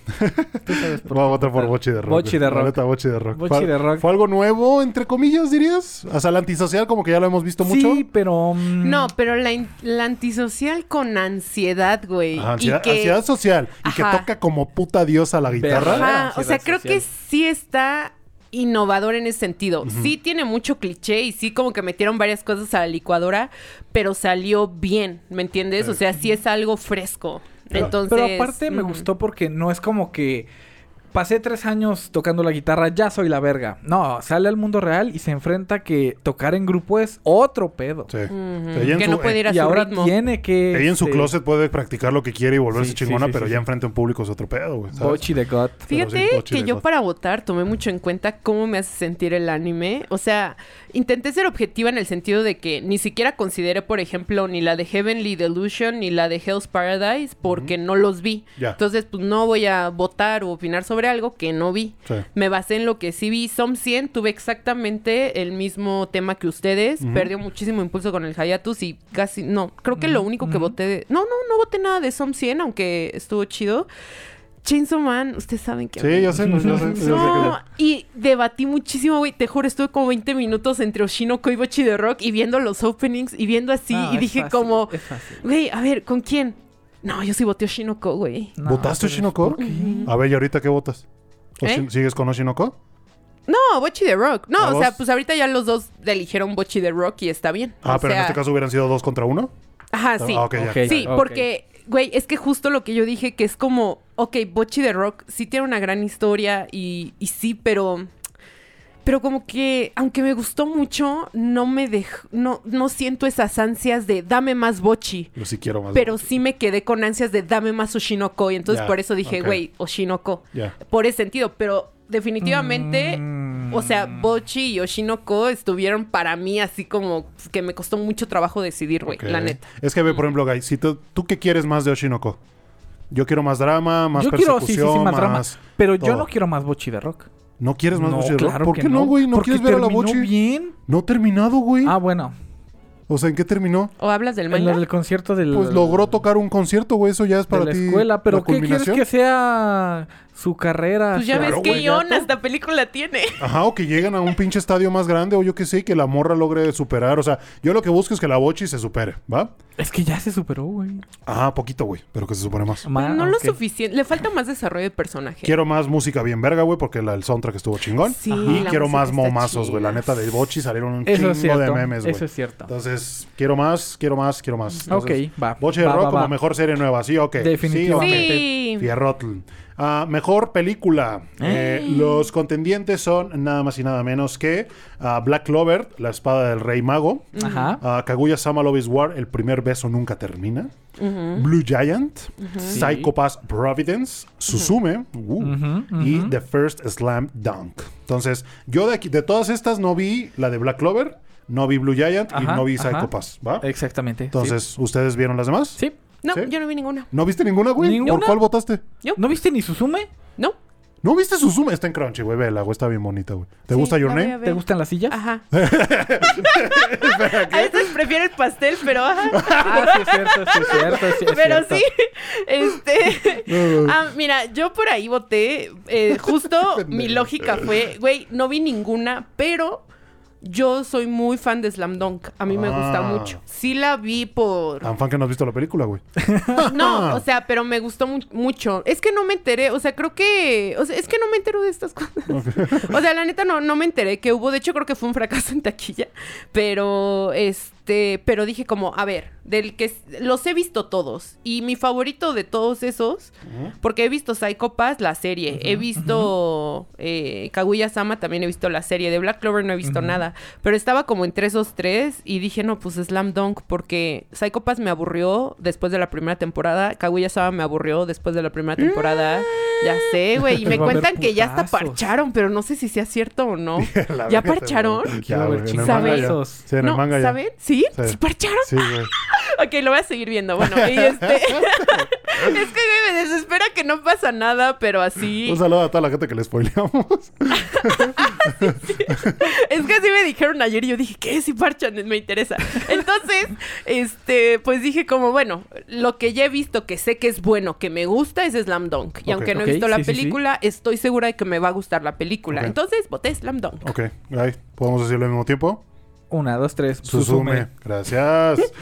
Tú sabes por Voy a votar por. Bochi de Rock. Bochi de Rock. Bochi de Rock. Bochi fue, de Rock. fue algo nuevo, entre comillas, dirías. O sea, la antisocial como que ya lo hemos visto mucho. Sí, pero... mm, No, pero la, la antisocial con ansiedad, güey. Ajá, ansiedad, y que... ansiedad social. Y que toca como puta diosa la guitarra. Ajá, o sea, creo que sí está innovador en ese sentido. Sí tiene mucho cliché y sí como que metieron varias cosas a la licuadora, pero salió bien, ¿me entiendes? O sea, sí es algo fresco. Pero- Entonces, Pero aparte me gustó porque no es como que pasé tres años tocando la guitarra, ya soy la verga. No, sale al mundo real y se enfrenta que tocar en grupo es otro pedo. Sí. Ujú, Ella en que su- no puede ir a Y su ahora ritmo. tiene que... Ella en su este, closet puede practicar lo que quiere y volverse Sí, chingona, sí, pero sí, ya sí. enfrente a un público es otro pedo, güey. de God. Fíjate que yo God. para votar tomé mucho en cuenta cómo me hace sentir el anime. O sea, intenté ser objetiva en el sentido de que ni siquiera consideré, por ejemplo, ni la de Heavenly Delusion ni la de Hell's Paradise porque no los vi. Entonces, pues no voy a votar o opinar sobre algo que no vi. Sí. Me basé en lo que sí vi. Som 100 tuve exactamente el mismo tema que ustedes. Perdió muchísimo impulso con el Hayatus y casi... No, creo que lo único que voté... de- No, no, no voté nada de Som 100, aunque estuvo chido. Chainsaw Man, ustedes saben que... Sí, ya sé, yo sé, yo sé que- No, y debatí muchísimo, güey. Te juro, estuve como 20 minutos entre Oshinoko y Bochi de Rock y viendo los openings y viendo así. No, y dije fácil, como, güey, a ver, ¿con quién? No, yo sí voté Oshinoko, güey. No, ¿Votaste Oshinoko? A ver, ¿y ahorita qué votas? ¿Eh? ¿Sigues con Oshinoko? No, Bochi de Rock. No, ¿A o sea, pues ahorita ya los dos eligieron Bochi de Rock y está bien. Ah, O pero en este caso hubieran sido dos contra uno. Ajá, sí. Ah, ok, ya. Ok. Sí, porque, güey, es que justo lo que yo dije, que es como, ok, Bochi de Rock sí tiene una gran historia y, y sí, pero... Pero como que, aunque me gustó mucho, no me dejó, no, no siento esas ansias de dame más Bochi. Yo sí quiero más. Pero sí me quedé con ansias de dame más Oshinoko. Y entonces por eso dije, güey, Oshinoko. Por ese sentido. Pero definitivamente, Mm. o sea, Bochi y Oshinoko estuvieron para mí así como que me costó mucho trabajo decidir, güey, la neta. Es que, ve, por ejemplo, Guy, si tú, ¿tú qué quieres más de Oshinoko? Yo quiero más drama, más yo quiero, sí, sí, persecución, sí, más drama. Pero yo todo. no quiero más Bochi de Rock. ¿No quieres más no, Bochi de Rock? claro ¿Por que qué no, güey? ¿No Porque quieres ver a la Bochi? bien. No terminado, güey. Ah, bueno. O sea, ¿en qué terminó? ¿O hablas del En manga? lo del concierto del... Pues logró tocar un concierto, güey. Eso ya es de para la ti. escuela. Pero la ¿qué quieres culminación. que sea su carrera? Pues ya ves que Ion hasta película tiene. Ajá, o que lleguen a un pinche estadio más grande, o yo qué sé, y que la morra logre superar. O sea, yo lo que busco es que la Bochi se supere, ¿va? Es que ya se superó, güey. Ajá, poquito, güey, pero que se supere más. Ma- no lo suficiente. Le falta más desarrollo de personaje. Quiero más música bien verga, güey, porque la, el soundtrack estuvo chingón. Sí, y la quiero más momazos, güey. La neta, de Bochi salieron un Eso chingo de memes, güey. Eso es cierto. Entonces, quiero más, quiero más, quiero más. Entonces, ok, va. Boche de va, Rock va, como va. mejor serie nueva, sí, ok. Definitivamente. Sí. Sí, ok. Fierrotl. Ah, mejor película. Eh, Ey. los contendientes son nada más y nada menos que ah, Black Clover, La espada del rey mago. Ajá. Ah, Kaguya Sama Love is War, El primer beso nunca termina. Ujú. Blue Giant. Sí. Psycho Pass Providence. Suzume. uh, Ujú, Y. The First Slam Dunk. Entonces, yo de, aquí, de todas estas no vi la de Black Clover, no vi Blue Giant y Ajá, no vi ajá. Psycho Pass, ¿va? Exactamente. Entonces, ¿ustedes vieron las demás? Sí. No, ¿Sí? yo no vi ninguna. ¿No viste ninguna, güey? ¿Por ¿Ninguna? cuál votaste? ¿No viste ni Suzume? No. ¿No viste Suzume? Está en Crunchy, güey. Vela, güey. Está bien bonita, güey. ¿Te Sí, gusta Your Name? ¿Te gustan las sillas? Ajá. A veces prefiero el pastel, pero ajá. Ah, sí, es cierto, sí, es cierto. sí, es Pero cierto. sí, este... Ah, mira, yo por ahí voté. eh, justo mi lógica fue, güey, no vi ninguna, pero yo soy muy fan de Slam Dunk. A mí me gusta Ah. mucho. Sí la vi por... Tan fan que no has visto la película, güey. No, o sea, pero me gustó mu- mucho. Es que no me enteré, o sea, creo que... O sea, es que no me entero de estas cosas. O sea, la neta no, no me enteré que hubo. De hecho, creo que fue un fracaso en taquilla. Pero, este... Pero dije como, a ver, del que... Los he visto todos. Y mi favorito de todos esos... Porque he visto Psycho Pass, la serie. he visto eh, Kaguya-sama, también he visto la serie. De Black Clover no he visto nada. Pero estaba como entre esos tres y dije, no, pues Slam Dunk porque Psycho Pass me aburrió después de la primera temporada. Kaguya-sama me aburrió después de la primera temporada. Ya sé, güey. Y me cuentan que ya hasta parcharon, pero no sé si sea cierto o no. ¿Ya parcharon? Ya. ¿Sí? Sí. ¿Sí parcharon? Sí, güey. Ok, lo voy a seguir viendo. Bueno, y este... es que güey, me desespera que no pasa nada, pero así... Un saludo a toda la gente que le spoileamos. Es que así me dijeron ayer y yo dije, ¿qué? Si parchan, me interesa. Entonces, este, pues dije como, bueno, lo que ya he visto que sé que es bueno, que me gusta, es Slam Dunk. Y aunque no he visto la sí, sí, sí. película, estoy segura de que me va a gustar la película. Entonces, voté Slam Dunk. ok, ahí. ¿Podemos decirlo al mismo tiempo? Una, dos, tres. Susume. Susume. Gracias.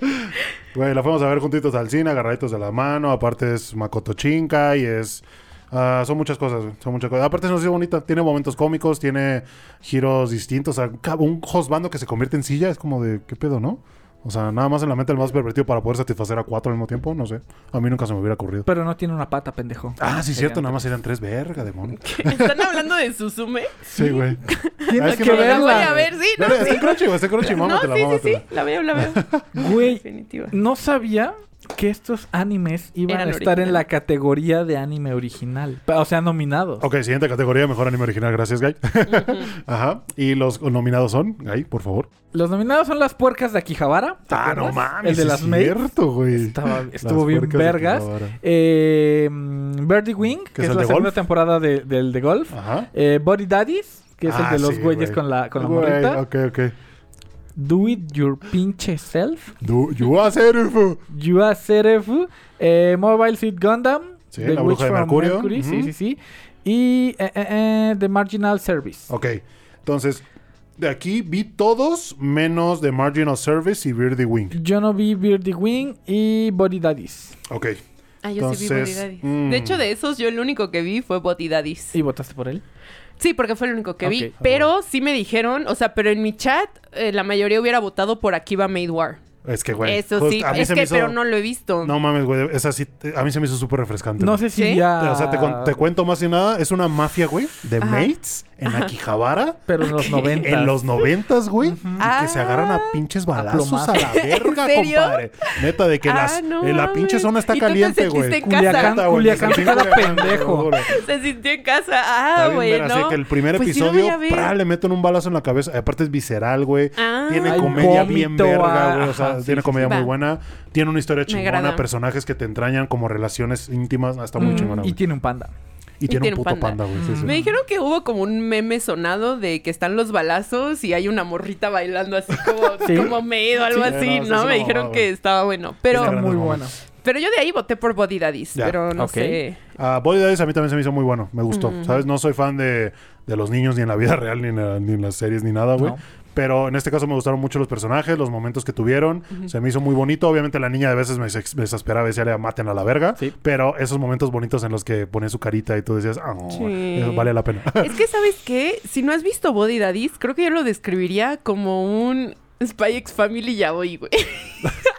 Güey, la fuimos a ver juntitos al cine, agarraditos de la mano. Aparte es Makoto Chinka y es... ah, son muchas cosas, son muchas cosas. Aparte es una serie bonita. Tiene momentos cómicos, tiene giros distintos. O sea, un hostbando que se convierte en silla es como de... ¿Qué pedo, no? O sea, nada más en la mente el más pervertido para poder satisfacer a cuatro al mismo tiempo. No sé. A mí nunca se me hubiera ocurrido. Pero no tiene una pata, pendejo. Ah, sí, cierto. Nada más eran tres. Verga, demonio. ¿Están hablando de Susume? Sí, güey. Tienes Ah, es que que no la la vi, voy verla. a ver, sí, no, Está sí. en Crunchy, güey. Está en Crunchy. No, sí, sí, sí. La veo, la veo. Güey, Definitiva. no sabía que estos animes iban Eran a estar en la categoría de anime original. O sea, nominados. Ok, siguiente categoría, mejor anime original. Gracias, Guy. Ajá. Y los nominados son, Guy, por favor. Los nominados son las puercas de Akihabara. ¿te Ah, no mames. El de las es cierto, güey. Estaba- Las estuvo bien vergas. Eh, Birdie Wing, que, es es, el la de segunda golf? temporada de- del de golf. Ajá. Eh, Body Daddies, que es Ah, el de los sí, güeyes güey. con la, con la morrita. Ok, ok. Do it your pinche self. Du, you are Serufu. You. Eh, Mobile Suit Gundam. Sí, The la Witch bruja de Mercurio. Sí, Ujú. sí, sí. Y eh, eh, eh, The Marginal Service. Ok. Entonces, de aquí vi todos menos de Marginal Service y Birdie Wing. Yo no vi Birdie Wing y Body Daddies. Ok. Ah, yo sí vi Entonces, Body Daddies. mm. De hecho, de esos, yo el único que vi fue Body Daddies. ¿Y votaste por él? Sí, porque fue el único que vi. Pero sí me dijeron, o sea, pero en mi chat, eh, la mayoría hubiera votado por Akiba Made War. Es que, güey. Eso just- sí, a mí es se que, me hizo- pero no lo he visto. No mames, güey. Esa sí, a mí se me hizo súper refrescante. No sé si ¿Sí? ya... O sea, te, cuento más y nada. Es una mafia, güey, de Ajá. mates en Akihabara. Pero en los 90. En los noventas, güey. Y Ah. que se agarran a pinches balazos a, la verga, ¿En serio? compadre. Neta, de que Ah, las, no eh, la pinche zona está ¿Y tú te caliente, güey. en casa? Culiacán, Culiacán, me sentí cada Culiacán, pendejo. Se sintió en casa. Ah, güey, ver, así ¿no? que el primer Pues sí episodio. ¡pra! le meten un balazo en la cabeza. Aparte es visceral, güey. Ah. Tiene comedia bien verga, ah, güey. O sea, ajá, sí, tiene sí, comedia sí. muy Va. buena. Tiene una historia chingona, personajes que te entrañan como relaciones íntimas. Ah, Está muy chingona, y tiene un panda. Y, tiene un puto panda, güey. sí, sí. Me dijeron que hubo como un meme sonado de que están los balazos y hay una morrita bailando así como, Sí. como maid o algo Sí, así, no, Me dijeron que estaba bueno. Pero, Está Tiene muy momentos. pero yo de ahí voté por Body Daddies, Ya. pero no sé. Ah, Body Daddies a mí también se me hizo muy bueno. Me gustó. ¿Sabes? No soy fan de, de los niños ni en la vida real, ni en, la- ni en las series, ni nada, güey. No. Pero en este caso me gustaron mucho los personajes, los momentos que tuvieron. Se me hizo muy bonito. Obviamente la niña de veces me, me desesperaba y decía, "Le maten a la verga. Sí. Pero esos momentos bonitos en los que pone su carita y tú decías, ah, Sí. eso vale la pena. Es que, ¿sabes qué? Si no has visto Body Daddies, creo que yo lo describiría como un Spy X Family yaoi, güey.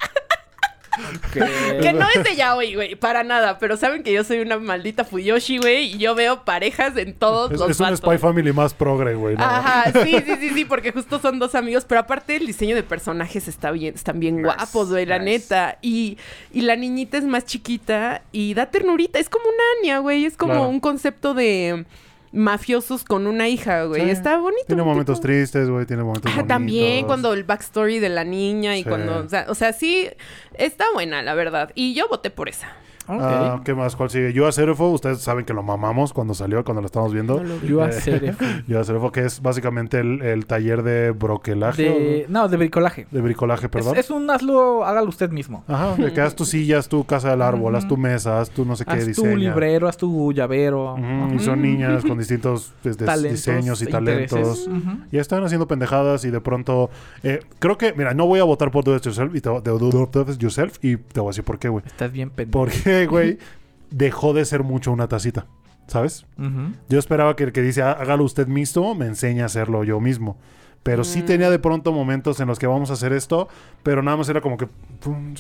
que no es de yaoi, güey, para nada. Pero saben que yo soy una maldita Fuyoshi, güey, y yo veo parejas en todos es los es un. Spy Family más progre, güey. ¿no? Ajá, sí, sí, sí, sí, porque justo son dos amigos, pero aparte el diseño de personajes está bien, están bien guapos, güey, la nice. neta. Y, y la niñita es más chiquita y da ternurita, es como una Anya, güey, es como Claro. un concepto de mafiosos con una hija, güey. Sí. Está bonito. Tiene momentos tipo- tristes, güey. Tiene momentos bonitos. también cuando el backstory de la niña y Sí. cuando, o sea, o sea, sí, está buena, la verdad. Y yo voté por esa. Ah, ¿Qué más? ¿Cuál sigue? Yua Serefo, ustedes saben que lo mamamos cuando salió, cuando lo estamos viendo. Yo a Eh, Serefo, que es básicamente el, el taller de broquelaje. de, o no, de bricolaje. De bricolaje, perdón. es un hazlo, hágalo usted mismo. Ajá, de que haz tus sillas, tu casa del árbol, haz tu mesa, haz tu no sé qué Haz diseño. tu librero, haz tu llavero. Y son niñas con distintos pues, des- Talentos, diseños y talentos. Ya están haciendo pendejadas y de pronto... eh, creo que... Mira, no voy a votar por Do It Yourself y te, de Do It Yourself y te voy a decir por qué, güey. Estás bien pendejo. Porque, güey, dejó de ser mucho una tacita. ¿Sabes? Yo esperaba que el que dice "Há- hágalo usted mismo me enseñe a hacerlo yo mismo. Pero sí Mm. tenía de pronto momentos en los que vamos a hacer esto, pero nada más era como que... pum,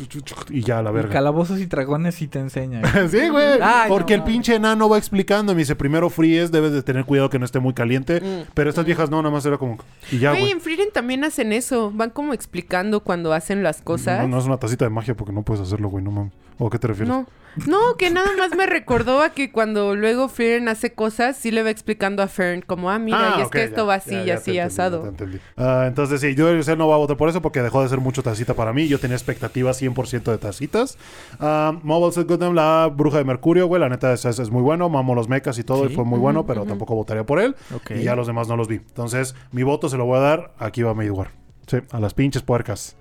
Y ya, la Y verga. Calabozos y dragones sí te enseñan. sí, güey. Ay, Porque no, el pinche enano va explicando. Me dice, primero fríes, debes de tener cuidado que no esté muy caliente. Mm. Pero estas viejas no, nada más era como... Y ya, Güey, güey. en Frieren también hacen eso. Van como explicando cuando hacen las cosas. No, no es una tacita de magia porque no puedes hacerlo, güey. No mames. ¿O a qué te refieres? No, no, que nada más me recordó a que cuando luego Fern hace cosas, sí le va explicando a Fern como, ah, mira, y es que esto ya, va así ya, y así te entendí, asado. ya te entendí. Ah, entonces sí, yo no voy a votar por eso porque dejó de ser mucho tacita para mí. Yo tenía expectativas 100% de tacitas. Ah, Mobile Suit Gundam, la bruja de Mercurio, güey. La neta es, es- es muy bueno. Mamo los mechas y todo Sí. y fue muy bueno, pero tampoco votaría por él. Ok. Y ya los demás no los vi. Entonces, mi voto se lo voy a dar. Aquí va Maidwar. Sí, a las pinches puercas.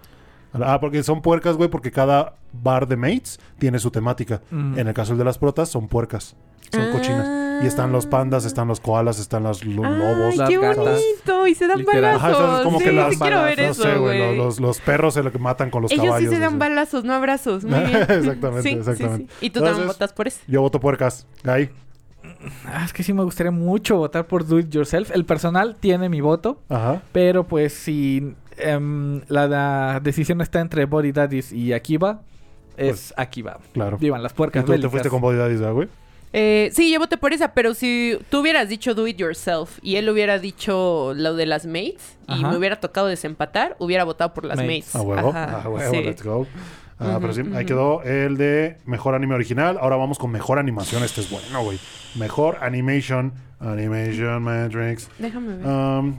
Ah, porque son puercas, güey, porque cada bar de mates tiene su temática. Mm. En el caso del de las protas, son puercas. Son Ah. cochinas. Y están los pandas, están los koalas, están los lo- Ay, lobos. Las qué gatas. bonito. Y se dan. Ajá, balazos. es como sí, que las sí quiero ver no eso, sé, güey, los, los- los perros se lo que matan con los Ellos caballos. sí se dan balazos, no abrazos. Muy bien. Exactamente, Sí, sí, exactamente. sí. Y tú también votas por eso. Yo voto puercas. Ahí. Ah, es que sí me gustaría mucho votar por Do It Yourself. El personal tiene mi voto, Ajá. pero pues si em, la, la decisión está entre Body Daddies y Akiba, es Akiba. Claro. Vivan las Y puercas tú te fuiste con Body Daddies, ¿verdad, güey? Eh, sí, yo voté por esa, pero si tú hubieras dicho do it yourself y él hubiera dicho lo de las mates y Ajá. me hubiera tocado desempatar, hubiera votado por las Mates. mates. A huevo. Ajá, A huevo, sí. let's go. Ah, pero sí, ahí quedó el de mejor anime original. Ahora vamos con mejor animación. Este es bueno, güey. Mejor animation. Animation Matrix. Déjame ver. Um,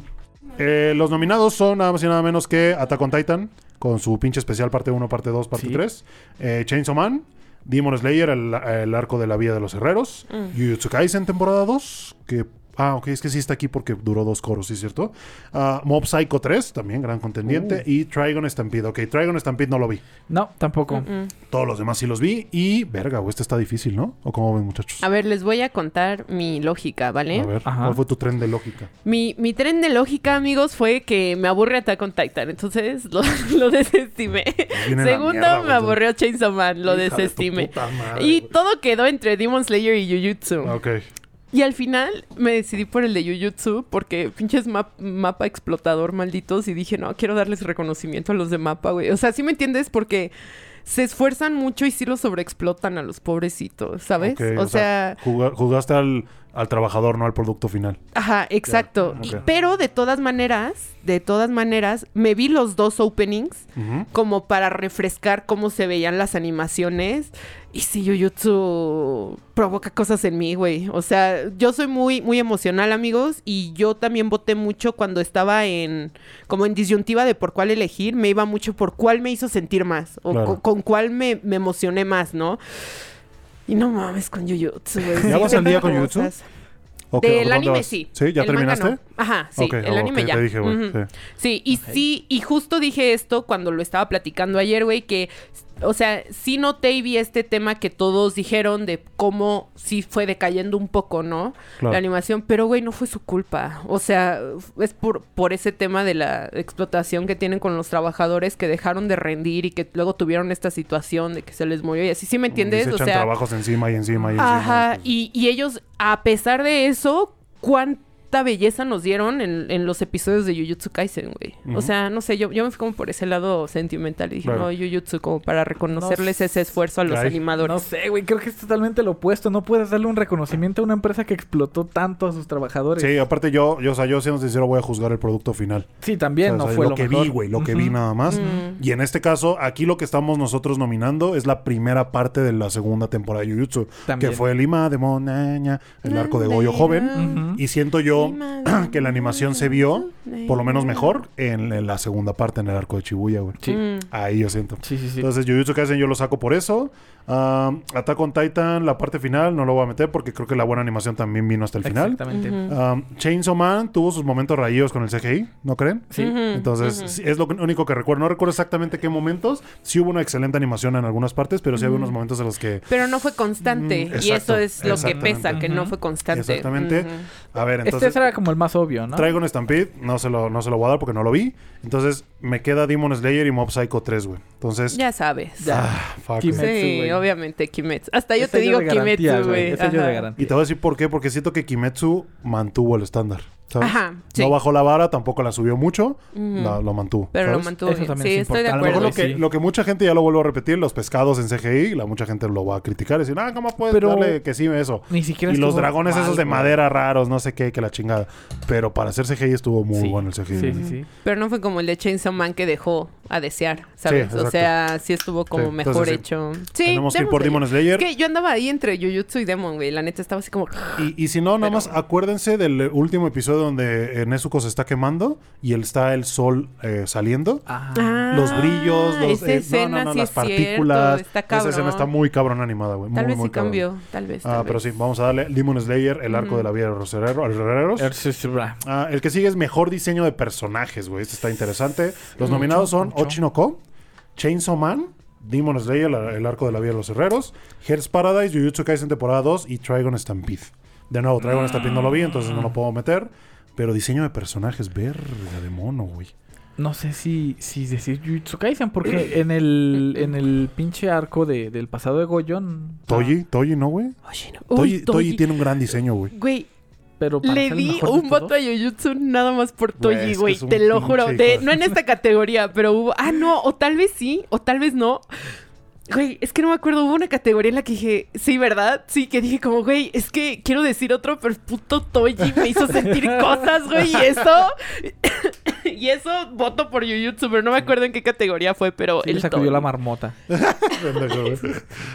eh, los nominados son nada más y nada menos que Attack on Titan, con su pinche especial parte 1, parte 2, parte Sí. 3. Eh, Chainsaw Man, Demon Slayer, el, el arco de la vida de los herreros. Mm. Jujutsu Kaisen, temporada 2, que... Ah, ok, es que sí está aquí porque duró dos coros, ¿sí es cierto? Ah, Mob Psycho 3, también gran contendiente. Uh. Y Trigon Stampede. Ok, Trigon Stampede no lo vi. No, tampoco. Mm, mm. Todos los demás sí los vi. Y, verga, güey, este está difícil, ¿no? ¿O cómo ven, muchachos? A ver, les voy a contar mi lógica, ¿vale? A ver, Ajá. ¿cuál fue tu tren de lógica? Mi, mi tren de lógica, amigos, fue que me aburre Attack on Titan. Entonces lo, lo desestimé. Segundo, mierda, me aburrió Chainsaw Man. Lo Hija de tu desestimé. puta madre, Y todo quedó entre Demon Slayer y Jujutsu. Ok. Y al final me decidí por el de Jujutsu porque pinches map- mapa explotador malditos y dije, no, quiero darles reconocimiento a los de mapa, güey. O sea, ¿sí me entiendes? Porque se esfuerzan mucho y sí los sobreexplotan a los pobrecitos, ¿sabes? O, sea, juga- jugaste al, al trabajador, no al producto final. ajá, exacto. Y- pero de todas maneras, de todas maneras, me vi los dos openings como para refrescar cómo se veían las animaciones. Y sí, Jujutsu provoca cosas en mí, güey. O sea, yo soy muy, muy emocional, amigos. Y yo también voté mucho cuando estaba en, como en disyuntiva de por cuál elegir. Me iba mucho por cuál me hizo sentir más. O Claro. con, cuál me, me emocioné más, ¿no? Y no mames con Jujutsu, güey. ¿Ya vas al día con. Jujutsu? Ok, Del ¿dónde anime vas? sí. ¿Sí? ¿Ya El manga terminaste? no. Ajá, sí. El anime ya. te dije, güey. Ujú. sí. Sí, y sí, y justo dije esto cuando lo estaba platicando ayer, güey, que, o sea, sí noté y vi este tema que todos dijeron de cómo sí fue decayendo un poco, ¿no? Claro. La animación, pero, güey, no fue su culpa. O sea, es por, por ese tema de la explotación que tienen con los trabajadores que dejaron de rendir y que luego tuvieron esta situación de que se les murió y así, ¿sí me entiendes? Y se O sea, trabajos encima y encima y encima. Ajá, y, y ellos, a pesar de eso, cuánta belleza nos dieron en, en los episodios de Jujutsu Kaisen, güey. O sea, no sé, yo, yo me fui como por ese lado sentimental y dije, Claro. no, Jujutsu, como para reconocerles No ese esfuerzo a los Ay. animadores. No sé, güey, creo que es totalmente lo opuesto. No puedes darle un reconocimiento a una empresa que explotó tanto a sus trabajadores. Sí, aparte yo, yo, o sea, yo siendo sincero voy a juzgar el producto final. Sí, también O sea, no o sea, fue lo, lo, que mejor. vi, güey, lo que vi nada más. Y en este caso, aquí lo que estamos nosotros nominando es la primera parte de la segunda temporada de Jujutsu. También. Que fue Lima, de Monaña, el arco de Goyo joven. Y siento yo creo que la animación se vio, por lo menos mejor, en, en la segunda parte, en el arco de Shibuya, güey. Sí. Mm. Ahí yo siento. Sí, sí, sí. Entonces, Jujutsu Kaisen yo lo saco por eso. Ah, Attack on Titan, la parte final, no lo voy a meter porque creo que la buena animación también vino hasta el final. Exactamente. Ujú. Um, Chainsaw Man tuvo sus momentos raídos con el CGI, ¿no creen? Sí. Entonces, sí, es lo único que recuerdo. No recuerdo exactamente qué momentos. Sí hubo una excelente animación en algunas partes, pero sí había unos momentos en los que... Pero no fue constante. Mm, y eso es lo que pesa, que no fue constante. Exactamente. A ver, Este entonces... era como el más obvio, ¿no? Traigo un Stampede, no se, lo, no se lo voy a dar porque no lo vi. Entonces, me queda Demon Slayer y Mob Psycho 3, güey. Entonces... Ya sabes. Ya. Ah, fuck, Kimetsu, güey. Sí, güey. obviamente Kimetsu. Hasta yo Es te digo de garantía, Kimetsu, güey. Y te voy a decir por qué. Porque siento que Kimetsu mantuvo el estándar. ¿Sabes? Ajá, sí. No bajó la vara, tampoco la subió mucho. La- lo mantuvo. Pero lo mantuvo Eso también Sí, es estoy de importante. A lo mejor acuerdo. lo que, sí. lo que mucha gente, ya lo vuelvo a repetir, los pescados en CGI, la mucha gente lo va a criticar y decir, ah, ¿cómo puedes Pero- darle que sí eso? Ni siquiera Y los dragones mal, esos de madera raros, no sé qué, que la chingada. Pero para hacer CGI estuvo muy Sí. bueno el CGI. Sí, sí, sí. Pero no fue como el de Chainsaw Man que dejó a desear, ¿sabes? Sí, o sea, sí estuvo como Sí, mejor entonces hecho. Sí, Tenemos que ir por Demon Slayer. Es que yo andaba ahí entre Jujutsu y Demon, güey. La neta estaba así como... Y, y si no, nada Pero- más acuérdense del último episodio donde Nezuko se está quemando y él está el sol eh, saliendo. Ah. Los brillos, los, esa eh, no, escena no, no, sí las es cierto, partículas. está esa escena está muy cabrón animada, güey. Tal muy, vez muy sí cabrón. cambió, tal vez. Ah, pero sí, vamos a darle Demon Slayer, el arco de la vida de los herrero- herreros. Er- Ah, el que sigue es mejor diseño de personajes, güey. Este está interesante. Los Mucho, nominados son. Ochinoko, Chainsaw Man, Demon Slayer, la- el arco de la vida de los herreros, Hell's Paradise, Jujutsu Kaisen temporada 2 y Trigon Stampede. De nuevo, Trigon Stampede no lo vi, entonces no lo puedo meter. Pero diseño de personajes, verga de mono, güey. No sé si, si decir Jujutsu Kaisen, porque en el, en el pinche arco de, del pasado de Goyon... Toji, Toji, ¿no, güey? Toji, Toji tiene un gran diseño, güey. Güey, Pero para le ser el di un voto a Jujutsu nada más por Toji, güey. es Te lo juro. De- no en esta categoría, pero hubo... Ah, no. O tal vez sí, o tal vez no. Güey, es que no me acuerdo. Hubo una categoría en la que dije... Sí, ¿verdad? Sí, que dije como, güey, es que quiero decir otro, pero el puto Toji me hizo sentir cosas, güey. Y eso... y eso voto por Jujutsu, pero no me acuerdo en qué categoría fue, pero... Sí, el sacudió la marmota.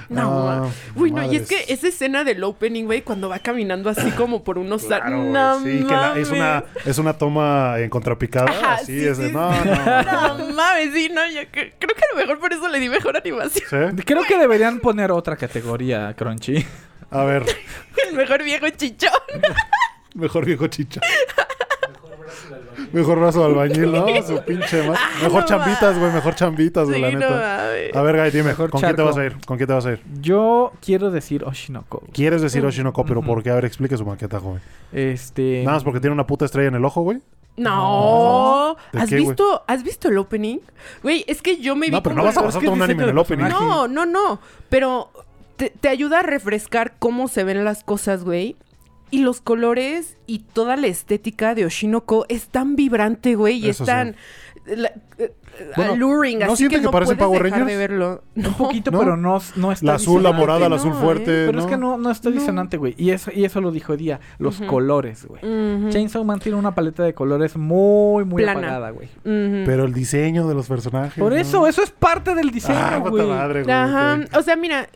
No, Uy, no, y es que esa escena del opening, güey, cuando va caminando así como por unos... Claro, no sí, que la- es, mames. una, es una toma en contrapicada. Ajá, así, sí, ese, sí, no, no, no. No mames, sí, no, yo cre- creo que a lo mejor por eso le di mejor animación. ¿Sí? Creo que deberían poner otra categoría, Crunchy. A ver, El mejor viejo chichón. mejor viejo chicha. Mejor brazo de albañil, ¿no? Su pinche ma- Mejor no chambitas, güey. Mejor chambitas, güey, Sí, la no neta. A ver, Guy, dime, Mejor ¿con quién te vas a ir? ¿Con quién te vas a ir? Yo quiero decir Oshinoko. ¿Quieres decir Oshinoko? Pero Ujú. ¿por qué? A ver, explique su maqueta, joven. Este... Nada más porque tiene una puta estrella en el ojo, güey. No. ¿De ¿Has qué, visto, ¿Has visto el opening? Güey, es que yo me vi No, pero no vas a pasar todo un anime en el opening. No, no, no. Pero te, te ayuda a refrescar cómo se ven las cosas, güey. Y los colores y toda la estética de Oshinoko es tan vibrante, güey. Y es Eso sí. tan la- eh, Bueno, alluring. ¿no así que que no parecen puedes Power dejar Rangers? de verlo. Un poquito, ¿No? pero no, no está La azul, la morada, la no, azul eh. fuerte. Pero es que no, no está disonante, güey. Y eso, y eso lo dijo Día. Los colores, güey. Ujú. Chainsaw Man tiene una paleta de colores muy, muy Plana. apagada, güey. Pero el diseño de los personajes. Por ¿no? eso, eso es parte del Ah, diseño, puta güey. madre, güey. Ajá. O sea, mira.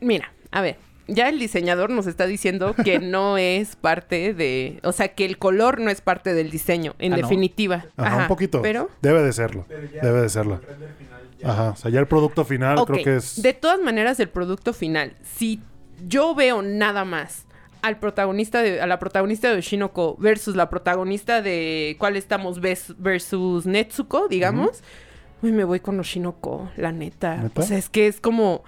Mira, a ver. Ya el diseñador nos está diciendo que no es parte de. O sea, que el color no es parte del diseño, en Ah, ¿no? definitiva. Ajá, un poquito. Pero. Debe de serlo. Debe de serlo. Ajá. O sea, ya el producto final creo que es. De todas maneras, el producto final, si yo veo nada más al protagonista de, a la protagonista de Oshinoko versus la protagonista de cuál estamos ves- versus Netsuko, digamos, uy, me voy con Oshinoko, la neta. ¿Neta? O sea, es que es como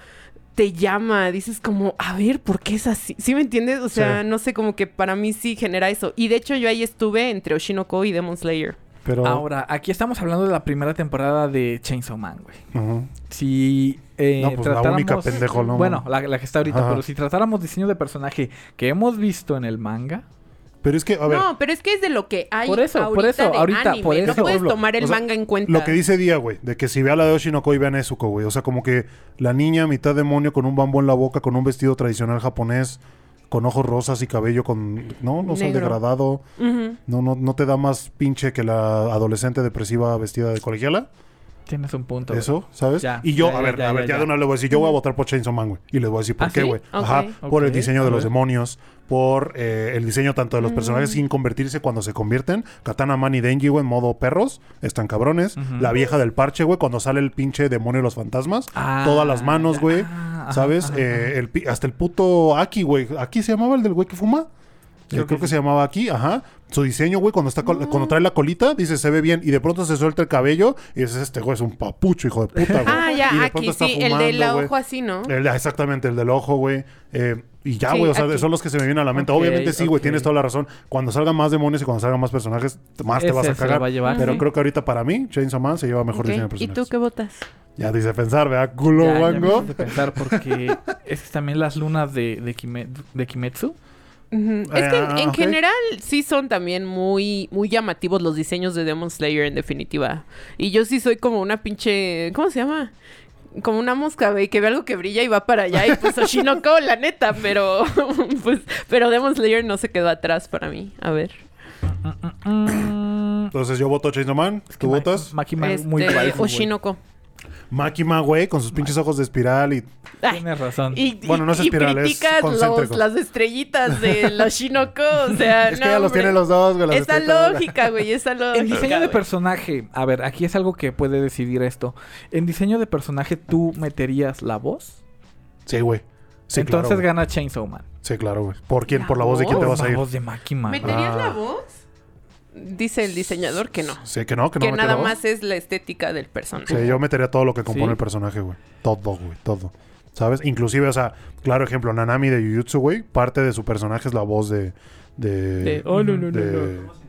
te llama, dices como, a ver, ¿por qué es así? ¿Sí me entiendes? O sea, Sí. no sé, como que para mí sí genera eso. Y de hecho yo ahí estuve entre Oshinoko y Demon Slayer. Pero. Ahora, aquí estamos hablando de la primera temporada de Chainsaw Man, güey. Si eh, No, pues la tratáramos... única pendejo, ¿no? Bueno, la, la que está ahorita, Ajá. pero si tratáramos diseño de personaje que hemos visto en el manga, Pero es que, a ver. no, pero es que es de lo que hay Por eso, por ahorita eso, de ahorita, anime. por No eso. puedes Pueblo. tomar el O sea, manga en cuenta. Lo que dice Día, güey, de que si ve a la de Oshinoko y ve a Nezuko, güey. O sea, como que la niña mitad demonio con un bambo en la boca, con un vestido tradicional japonés, con ojos rosas y cabello con... No, no Negro. degradado. No, no, no te da más pinche que la adolescente depresiva vestida de colegiala. Tienes un punto. güey. Eso, ¿sabes? Ya, y yo, ya, a ver, ya, a ver, ya, ya, ya. de una le voy a decir, yo voy a votar por Chainsaw Man, güey. Y les voy a decir por ¿Ah, qué, sí? güey. Ajá, por el diseño de los demonios, por eh, el diseño tanto de los personajes sin convertirse cuando se convierten. Katana Man y Denji, güey, en modo perros, están cabrones. La vieja del parche, güey, cuando sale el pinche demonio de los fantasmas. Ah, todas las manos, güey. Ah, ¿Sabes? Eh, el hasta el puto Aki, güey. ¿Aquí se llamaba el del güey que fuma? Creo Eh, Creo, que que, sí. se llamaba aquí, ajá. Su diseño, güey, cuando está col- cuando trae la colita, dice se ve bien. Y de pronto se suelta el cabello y dices, este güey es un papucho, hijo de puta, güey. Ah, Y ya, de aquí pronto está sí. el del ojo así, ¿no? El- exactamente, el del ojo, güey. Eh, y ya, Sí, güey, o sea, aquí. son los que se me vienen a la mente. Obviamente sí, güey, tienes toda la razón. Cuando salgan más demonios y cuando salgan más personajes, más te vas a cagar. va a llevar, Pero sí. creo que ahorita para mí, Chainsaw Man se lleva mejor Ok, diseño de ¿Y personajes. tú qué votas? Ya dice pensar, ¿verdad? Culo Ya, ya me wango. pensar porque es que también las lunas de, de, Kime- de Kimetsu. Ujú. Es que en, Ah, general sí son también muy, muy llamativos los diseños de Demon Slayer en definitiva. Y yo sí soy como una pinche... ¿Cómo se llama? Como una mosca, güey, que ve algo que brilla y va para allá. Y pues Oshinoko, la neta, pero... pues, pero Demon Slayer no se quedó atrás para mí. A ver. Entonces yo voto Chainsaw Man. ¿Tú votas? Makima Este, muy. Oshinoko. Makima, güey, con sus pinches ojos de espiral y... Ay, Tienes razón. y, Bueno, no es y- es los- las estrellitas de los Shinoko. O sea, Es que no, ya los tiene los dos, güey. Esa lógica, güey, esa lógica. En diseño de personaje, a ver, aquí es algo que puede decidir esto. En diseño de personaje, ¿tú meterías la voz? Sí, güey. Sí, Entonces claro, gana Chainsaw Man. Sí, claro, güey. ¿Por quién? La ¿Por la voz de quién te vas a la ir? voz de Makima. ¿Meterías Ah. la voz? Dice el diseñador que no. Sí, que no, que no. Que nada más es la estética del personaje. Sí, yo metería todo lo que compone Sí. el personaje, güey. Todo, güey, todo. ¿Sabes? Inclusive, o sea, claro ejemplo, Nanami de Jujutsu, güey, parte de su personaje es la voz de... De... De- oh, no, no, no, de- no.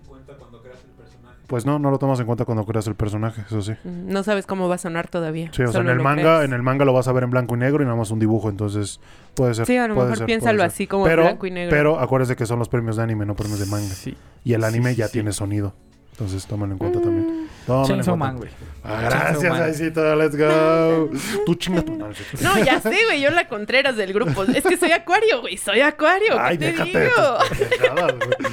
Pues no, no lo tomas en cuenta cuando creas el personaje, eso sí. No sabes cómo va a sonar todavía. Sí, o sea, en el manga, crees. en el manga lo vas a ver en blanco y negro y nada más un dibujo, entonces puede ser. Sí, a lo mejor ser, piénsalo así como en pero, blanco y negro. Pero acuérdese que son los premios de anime, no premios de manga. Sí. Y el anime sí, ya sí. tiene sonido. Entonces tómalo en cuenta Mm. también. Tómalo en Chainsaw cuenta. Man, güey. Ah, gracias. Aisita, let's go. Tú chinga tu madre. No, ya sé, güey. Yo la Contreras del grupo. Es que soy acuario, güey. Soy acuario. ¿Qué Ay, te déjate de digo? pendejadas, güey.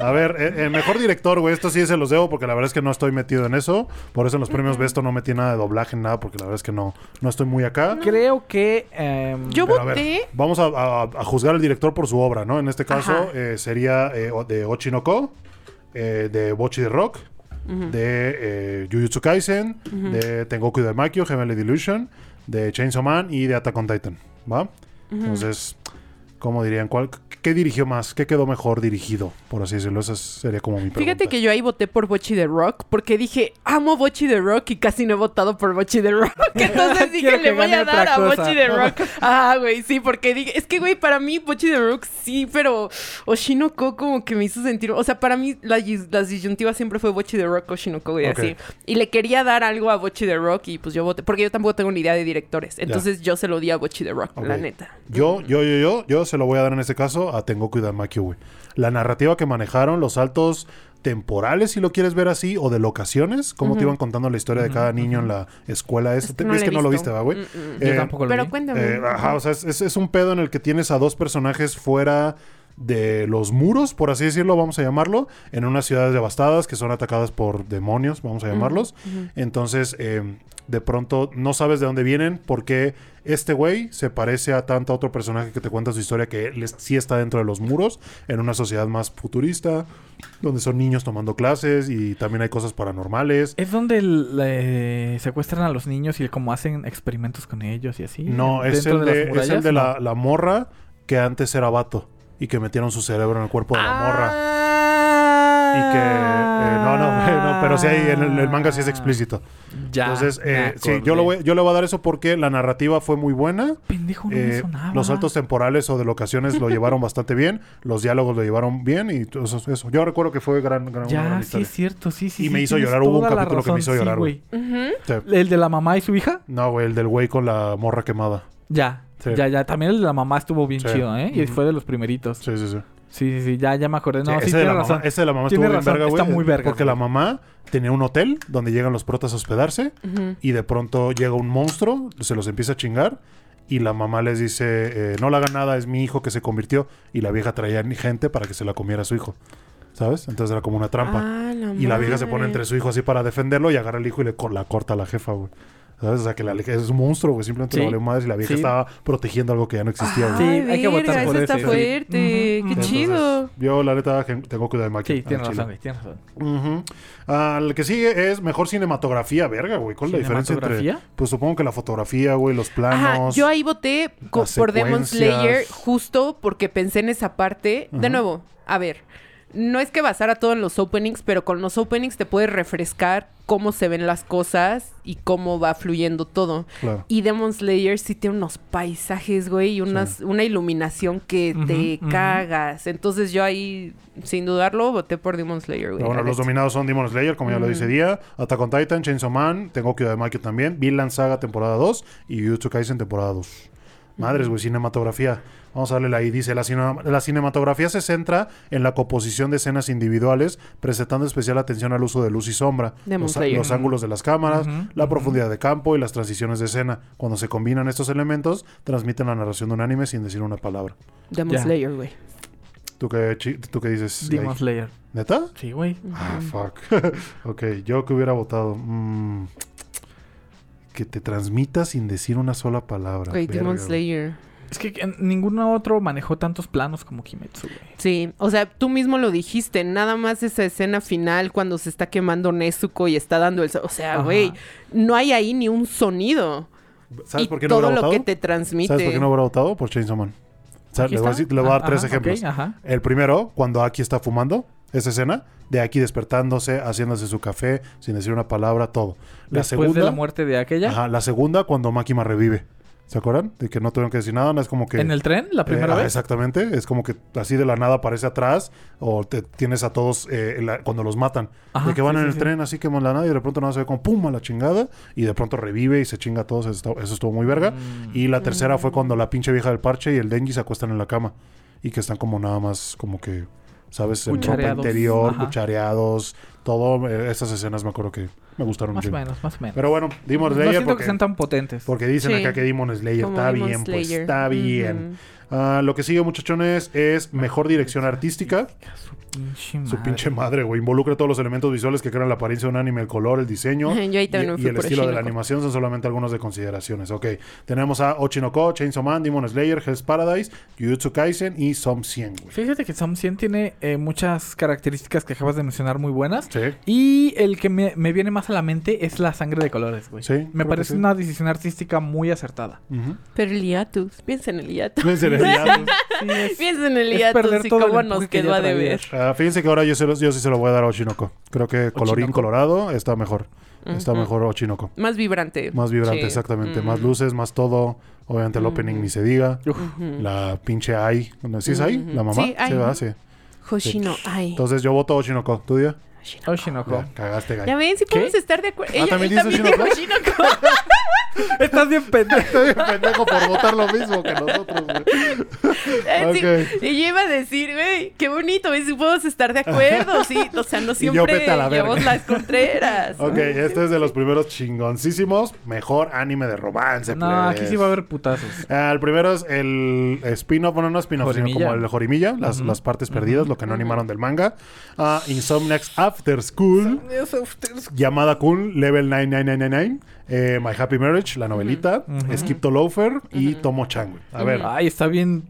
A ver, eh, eh, mejor director, güey. Esto sí se los debo porque la verdad es que no estoy metido en eso. Por eso en los premios Besto no metí nada de doblaje, nada, porque la verdad es que no, no estoy muy acá. Creo que... em, Yo Pero a ver, voté. vamos a, a- a juzgar al director por su obra, ¿no? En este caso eh, sería eh, de Ochinoko, eh, de Bochi de Rock, de eh, Jujutsu Kaisen, de Tengoku de Makio, Heavenly Delusion, de Chainsaw Man y de Attack on Titan, ¿va? Entonces, ¿cómo dirían? ¿Cuál, ¿Qué dirigió más? ¿Qué quedó mejor dirigido? Por así decirlo. Esa sería como mi pregunta. Fíjate que yo ahí voté por Bochi de Rock porque dije, amo Bochi de Rock y casi no he votado por Bochi de Rock. Entonces dije, le voy a dar a. Bochi de Rock. Ah, güey, sí, porque dije, es que, güey, para mí Bochi de Rock sí, pero Oshinoko como que me hizo sentir, o sea, para mí la, las disyuntivas siempre fue Bochi de Rock, Oshinoko, güey, Ok. así. Y le quería dar algo a Bochi de Rock y pues yo voté, porque yo tampoco tengo ni idea de directores. Entonces yo se lo di a Bochi de Rock, la neta. Yo, yo, yo, yo, yo se lo voy a dar en este caso a Tengoku y Damakyo, güey. La narrativa que manejaron, los saltos temporales, si lo quieres ver así, o de locaciones, cómo te iban contando la historia de cada niño en la escuela. Es, Es que no es la que he no lo viste, ¿va, güey? Mm, mm. Yo Eh, tampoco lo Pero vi. cuéntame. eh, ajá, o sea, es, es- es un pedo en el que tienes a dos personajes fuera de los muros, por así decirlo, vamos a llamarlo, en unas ciudades devastadas que son atacadas por demonios, vamos a llamarlos. Entonces, eh, de pronto no sabes de dónde vienen, porque este güey se parece a tanto otro personaje que te cuenta su historia que sí está dentro de los muros, en una sociedad más futurista, donde son niños tomando clases y también hay cosas paranormales. Es donde le secuestran a los niños y como hacen experimentos con ellos y así. No, es el de, es el murallas, de no. la, la morra que antes era vato y que metieron su cerebro en el cuerpo de la morra. Y que... eh, no, no, no, pero sí hay, en el, el manga sí es explícito. Ya. Entonces, me eh, sí, yo, lo acordé. voy, yo le voy a dar eso porque la narrativa fue muy buena. Pendejo, no me Eh, sonaba. los saltos temporales o de locaciones lo llevaron bastante bien. Los diálogos lo llevaron bien y todo eso. eso. Yo recuerdo que fue gran, gran, Ya, gran sí es cierto, sí, sí. Y sí, me hizo llorar, hubo un capítulo que me hizo sí, llorar, güey. Ujú. Sí. ¿El de la mamá y su hija? No, güey, el del güey con la morra quemada. Ya. Sí. Ya, ya. También el de la mamá estuvo bien Sí. chido, ¿eh? Y fue de los primeritos. Sí, sí, sí. Sí, sí, sí. Ya, ya me acordé. No, Sí, sí, ese, de la razón. mamá, ese de la mamá Tiene estuvo bien verga, güey. está muy verga, Porque güey. la mamá tenía un hotel donde llegan los protas a hospedarse y de pronto llega un monstruo, se los empieza a chingar y la mamá les dice, eh, no le hagan nada, es mi hijo que se convirtió y la vieja traía gente para que se la comiera a su hijo. ¿sabes? Entonces era como una trampa. Ah, la y la vieja se pone entre su hijo así para defenderlo y agarra al hijo y le co- la corta a la jefa, güey. ¿Sabes? O sea, que la es un monstruo, güey. Simplemente Sí. le valió madres y la vieja Sí. estaba protegiendo algo que ya no existía, güey. Sí, Ay, hay que votar por eso está ese. fuerte. Qué. Entonces, chido. Yo, la neta, tengo cuidado de Maki. Sí, tienes razón, güey, tienes razón. Ah, el que sigue es mejor cinematografía, verga, güey. ¿Cuál es la diferencia entre...? ¿Cinematografía? Pues supongo que la fotografía, güey, los Ajá, planos... yo ahí voté por Demon. Slayer justo porque pensé en esa parte. De nuevo, a ver, no es que basara todo en los openings, pero con los openings te puedes refrescar cómo se ven las cosas y cómo va fluyendo todo. Claro. Y Demon Slayer sí tiene unos paisajes, güey, y unas, una iluminación que te cagas. Entonces yo ahí, sin dudarlo, voté por Demon Slayer, güey. Pero bueno, los dominados son Demon Slayer, como ya lo dice. Día, Attack on Titan, Chainsaw Man, Tengo que de Maki también, Vinland Saga temporada 2 y Jujutsu Kaisen temporada 2. Madres, güey, cinematografía. Vamos a darle ahí. Dice, la, cine- la cinematografía se centra en la composición de escenas individuales, prestando especial atención al uso de luz y sombra, los, los ángulos de las cámaras, la profundidad de campo y las transiciones de escena. Cuando se combinan estos elementos, transmiten la narración de un anime sin decir una palabra. Demon. Slayer, güey. ¿Tú qué, tú qué dices? Demon? Slayer. ¿Neta? Sí, güey. Ah, fuck. ok, yo que hubiera votado. mm, que te transmita sin decir una sola palabra. Güey, Demon Slayer. Es que en ningún otro manejó tantos planos como Kimetsu, güey. Sí, o sea, tú mismo lo dijiste, nada más esa escena final cuando se está quemando Nezuko y está dando el... O sea, Ajá. güey, no hay ahí ni un sonido. ¿Sabes y por qué no todo hubiera lo votado? que te transmite. ¿Sabes por qué no hubiera votado? Por Chainsaw Man. O sea, le voy, a está. decir- le voy a dar Ah, tres ajá, ejemplos. El primero, cuando Aki está fumando, esa escena, de Aki despertándose, haciéndose su café, sin decir una palabra, todo. La Después segunda, de la muerte de aquella. ajá, la segunda, cuando Makima revive. ¿Se acuerdan? De que no tuvieron que decir nada, no es como que... En el tren, la primera Eh, ah, vez. Exactamente, es como que así de la nada aparece atrás o te tienes a todos eh, la- cuando los matan. Ajá, de que van sí, en el sí. tren así que la nada y de pronto nada se ve como pum a la chingada y de pronto revive y se chinga a todos. Eso, estuvo- eso estuvo muy verga. Mm. Y la tercera fue cuando la pinche vieja del parche y el Denji se acuestan en la cama y que están como nada más como que, ¿sabes? En ropa interior, Ajá. cuchareados, todo. eh, esas escenas me acuerdo que me gustaron Más o mucho. menos, más o menos. Pero bueno, Demon no Slayer siento porque, que sean tan potentes. porque dicen Sí. acá que Demon Slayer Como está Demon bien, pues Slayer. está bien. Ah, lo que sigue, muchachones, es mejor dirección artística. Su pinche Su madre. pinche madre, güey. Involucra todos los elementos visuales que crean la apariencia de un anime, el color, el diseño. Yo ahí también y, y el por estilo de la animación son solamente algunos de consideraciones. Ok. Tenemos a Ochinoko, Chainsaw Man, Demon Slayer, Hell's Paradise, Jujutsu Kaisen y Som 100, güey. Fíjate que Som 100 tiene eh, muchas características que acabas de mencionar muy buenas. Sí. Y el que me, me viene más a la mente es la sangre de colores, güey. Sí, Me parece sí. una decisión artística muy acertada. Pero el hiatus, piensa en el hiatus. En serio, ya. Sí, Piensa en el hiatus y cómo nos que quedó a deber. Ah, fíjense que ahora yo, se los- yo sí se lo voy a dar a Ochinoko. Creo que colorín colorado está mejor. Está mejor Ochinoko. Más vibrante. Más vibrante, Sí. exactamente. Mm. Más luces, más todo. Obviamente el Mm. opening ni se diga. La pinche Ai. ¿Sí es Ai? ¿La mamá? Sí, Ai, ¿va? Sí. Hoshino, ay. Entonces yo voto Oshinoko. ¿Tú, Día? Oshinoko. Ya, cagaste, Gai. Ya ven, si ¿Qué? podemos estar de acuerdo. Ah, Ella ¿también dice Oshinoko? Estás bien pendejo. Estoy bien pendejo por votar lo mismo que nosotros, güey. Sí, Ok. Y yo iba a decir, güey, qué bonito, ¿ves? Si podemos estar de acuerdo, sí. O sea, no yo siempre la verga. llevamos las contreras. Ok, este es de los primeros chingoncísimos. Mejor anime de romance. No, plebes. aquí sí va a haber putazos. Ah, el primero es el spin-off, bueno, no spin-off, sino como el Jorimilla, las, partes perdidas, lo que no animaron del manga. Ah, Insomniacs After School, Llamada Kun, Level 9999, eh, My Happy Marriage, la novelita, Ujú. Skip to Loafer y Tomo Chan. güey. A ver, Ay, está bien.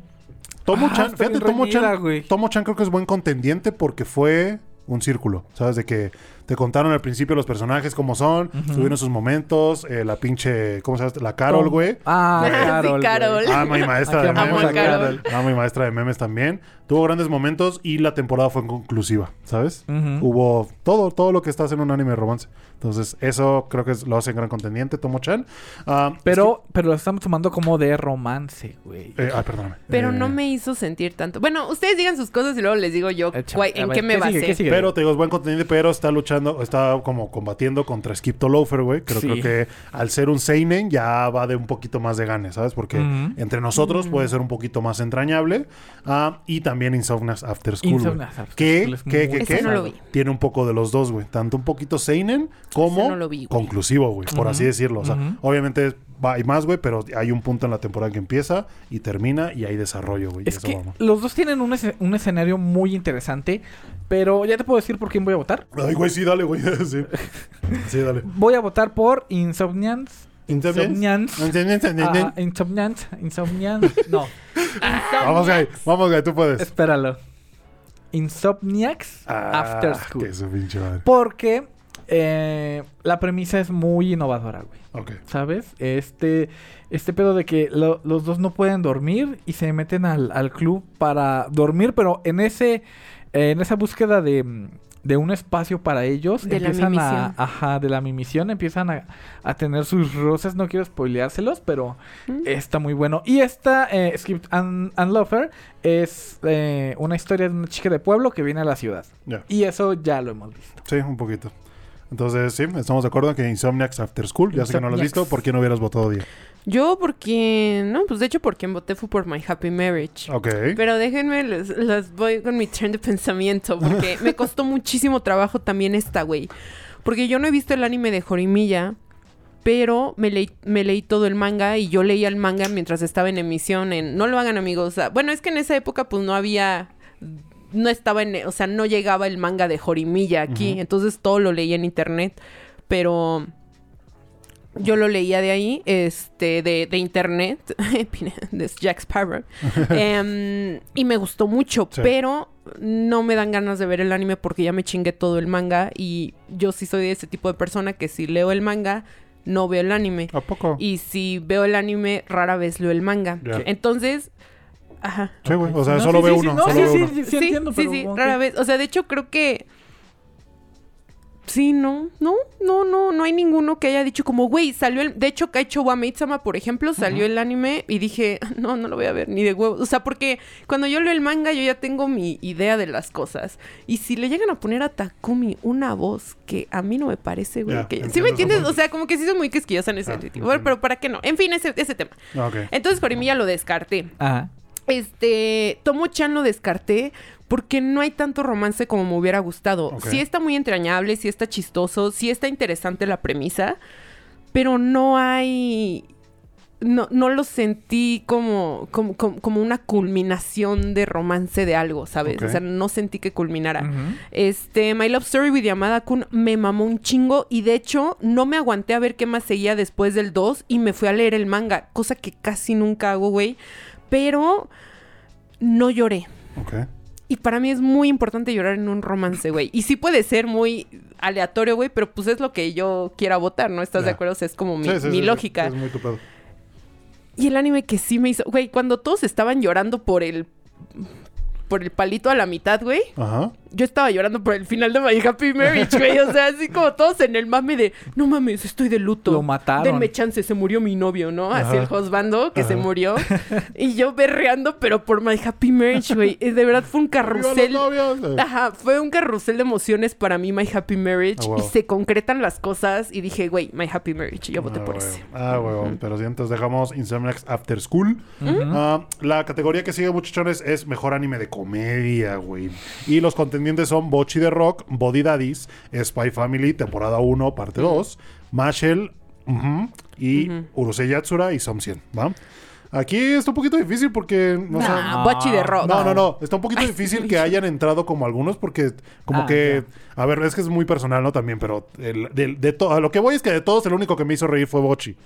Tomo Ah, Chan, fíjate, Tomo reñida, Chan, güey. Tomo Chan creo que es buen contendiente porque fue un círculo, ¿sabes? De que te contaron al principio los personajes como son, Ujú. tuvieron sus momentos, eh, la pinche, ¿cómo se llama? La Carol, güey. Ah, Sí, Carol. güey. Carol. Ah, mi maestra Aquí de memes. a Carol. Ah, mi maestra de memes también. Tuvo grandes momentos y la temporada fue conclusiva, ¿sabes? Hubo todo, todo lo que está en un anime de romance. Entonces, eso creo que es- lo hace gran contendiente, Tomo Chan. Ah, Pero, pero lo estamos tomando como de romance, güey. eh, ah, perdóname. Pero Eh, no me hizo sentir tanto. Bueno, ustedes digan sus cosas y luego les digo yo Echa- en ver, qué me basé. Pero te digo, es buen contendiente, pero está luchando, está como combatiendo contra Skip to Loafer, güey. Creo, Sí. creo que al ser un Seinen ya va de un poquito más de ganes, ¿sabes? Porque entre nosotros Mm. puede ser un poquito más entrañable. Ah, y también Insomniacs After School. güey. Insomniacs After School que, que, que no lo vi. tiene un poco de los dos, güey. Tanto un poquito Seinen como Ese no lo vi, güey. conclusivo, güey. Por así decirlo. O sea, obviamente va, hay más, güey, pero hay un punto en la temporada que empieza y termina y hay desarrollo, güey. y Es eso que vamos. los dos tienen un, un escenario muy interesante, pero ya te puedo decir por quién voy a votar. Ay, güey, sí, dale, güey. sí. sí, dale. Voy a votar por Ah, Insomnians. Insomnians. No, Vamos, güey. Vamos, güey, tú puedes. espéralo. Insomniacs Ah, After School. Pinche madre. Porque eh, la premisa es muy innovadora, güey. Ok. ¿Sabes? Este, este pedo de que lo- los dos no pueden dormir y se meten al, al club para dormir, pero en ese, eh, en esa búsqueda de, de un espacio para ellos, De la empiezan a, mimisión. ajá, de la mimisión, empiezan a, a tener sus roces, no quiero spoileárselos, pero Mm. está muy bueno. Y esta, eh, Skip and, and Lover, es eh, una historia de una chica de pueblo que viene a la ciudad. Y eso ya lo hemos visto. Sí, un poquito. Entonces, sí, estamos de acuerdo en que Insomniacs After School. Ya sé que no lo has visto. ¿Por qué no hubieras votado 10? Yo porque... No, pues de hecho por quien voté fue por My Happy Marriage. Ok. Pero déjenme, les, les voy con mi tren de pensamiento, porque me costó muchísimo trabajo también esta, güey. Porque yo no he visto el anime de Jorimilla, pero me leí, me leí todo el manga y yo leía el manga mientras estaba en emisión. En, no lo hagan, amigos. bueno, es que en esa época, pues no había. No estaba en. O sea, no llegaba el manga de Jorimilla aquí. Entonces todo lo leía en internet. Pero. Yo lo leía de ahí, este, de, de internet, de Jack Sparrow. Em, y me gustó mucho, Sí. pero no me dan ganas de ver el anime porque ya me chingué todo el manga. Y yo sí soy de ese tipo de persona que si leo el manga, no veo el anime. ¿A poco? Y si veo el anime, rara vez leo el manga. Entonces, ajá. Sí, güey. O sea, No, solo sí, ve sí, sí, uno. no, solo sí, sí, uno. sí, sí, entiendo, sí, pero sí, ok. rara vez. O sea, de hecho, creo que. Sí, no, no, no, no, no hay ninguno que haya dicho como, güey, salió el... De hecho, Kaicho wa Maid-sama, por ejemplo, salió el anime y dije, no, no lo voy a ver ni de huevos. O sea, porque cuando yo leo el manga yo ya tengo mi idea de las cosas. Y si le llegan a poner a Takumi una voz que a mí no me parece, güey, Ya, que... ¿Sí me entiendes? O sea, como que sí soy muy quisquillosa en ese Ah, sentido. entiendo. Pero ¿para qué no? En fin, ese, ese tema. Ah, Ok. Entonces, Jorimilla lo descarté. Ajá. Este, Tomo-chan lo descarté porque no hay tanto romance como me hubiera gustado. Ok. Sí está muy entrañable, sí está chistoso, sí está interesante la premisa, pero no hay... No, no lo sentí como, como, como, como una culminación de romance de algo, ¿sabes? O sea, no sentí que culminara. Este, My Love Story with Yamada Kun me mamó un chingo y de hecho no me aguanté a ver qué más seguía después del 2 y me fui a leer el manga, cosa que casi nunca hago, güey. Pero no lloré. Ok. Y para mí es muy importante llorar en un romance, güey. Y sí puede ser muy aleatorio, güey, pero pues es lo que yo quiera votar, ¿no? ¿Estás de acuerdo? O sea, es como mi, Sí, sí, mi sí, sí. lógica. Es muy tu pedo. Y el anime que sí me hizo, güey, cuando todos estaban llorando por el por el palito a la mitad, güey. Ajá. Yo estaba llorando por el final de My Happy Marriage, güey. O sea, así como todos en el mame de, no mames, estoy de luto. Lo mataron. Denme chance, se murió mi novio, ¿no? Así Ajá. el husbando que se murió. y yo berreando, pero por My Happy Marriage, güey. De verdad fue un carrusel. Ajá, fue un carrusel de emociones para mí, My Happy Marriage. Ah. Y se concretan las cosas. Y dije, güey, My Happy Marriage. Yo voté Ah, por ese. Ah, huevo. Pero sí, entonces dejamos Insomniacs After School. Ah, la categoría que sigue, muchachones, es mejor anime de comedia, güey. Y los contendientes son Bochi de Rock, Body Daddies, Spy Family, temporada 1, parte 2, Mashel, ujú, y Ujú. Urusei Yatsura y Som 100, ¿va? Aquí está un poquito difícil porque... o sea, Nah, Bochi de Rock. no, no, no. Está un poquito difícil que hayan entrado como algunos porque como Ah, que... A ver, es que es muy personal, ¿no? También, pero el- de, de to- a lo que voy es que de todos el único que me hizo reír fue Bochi.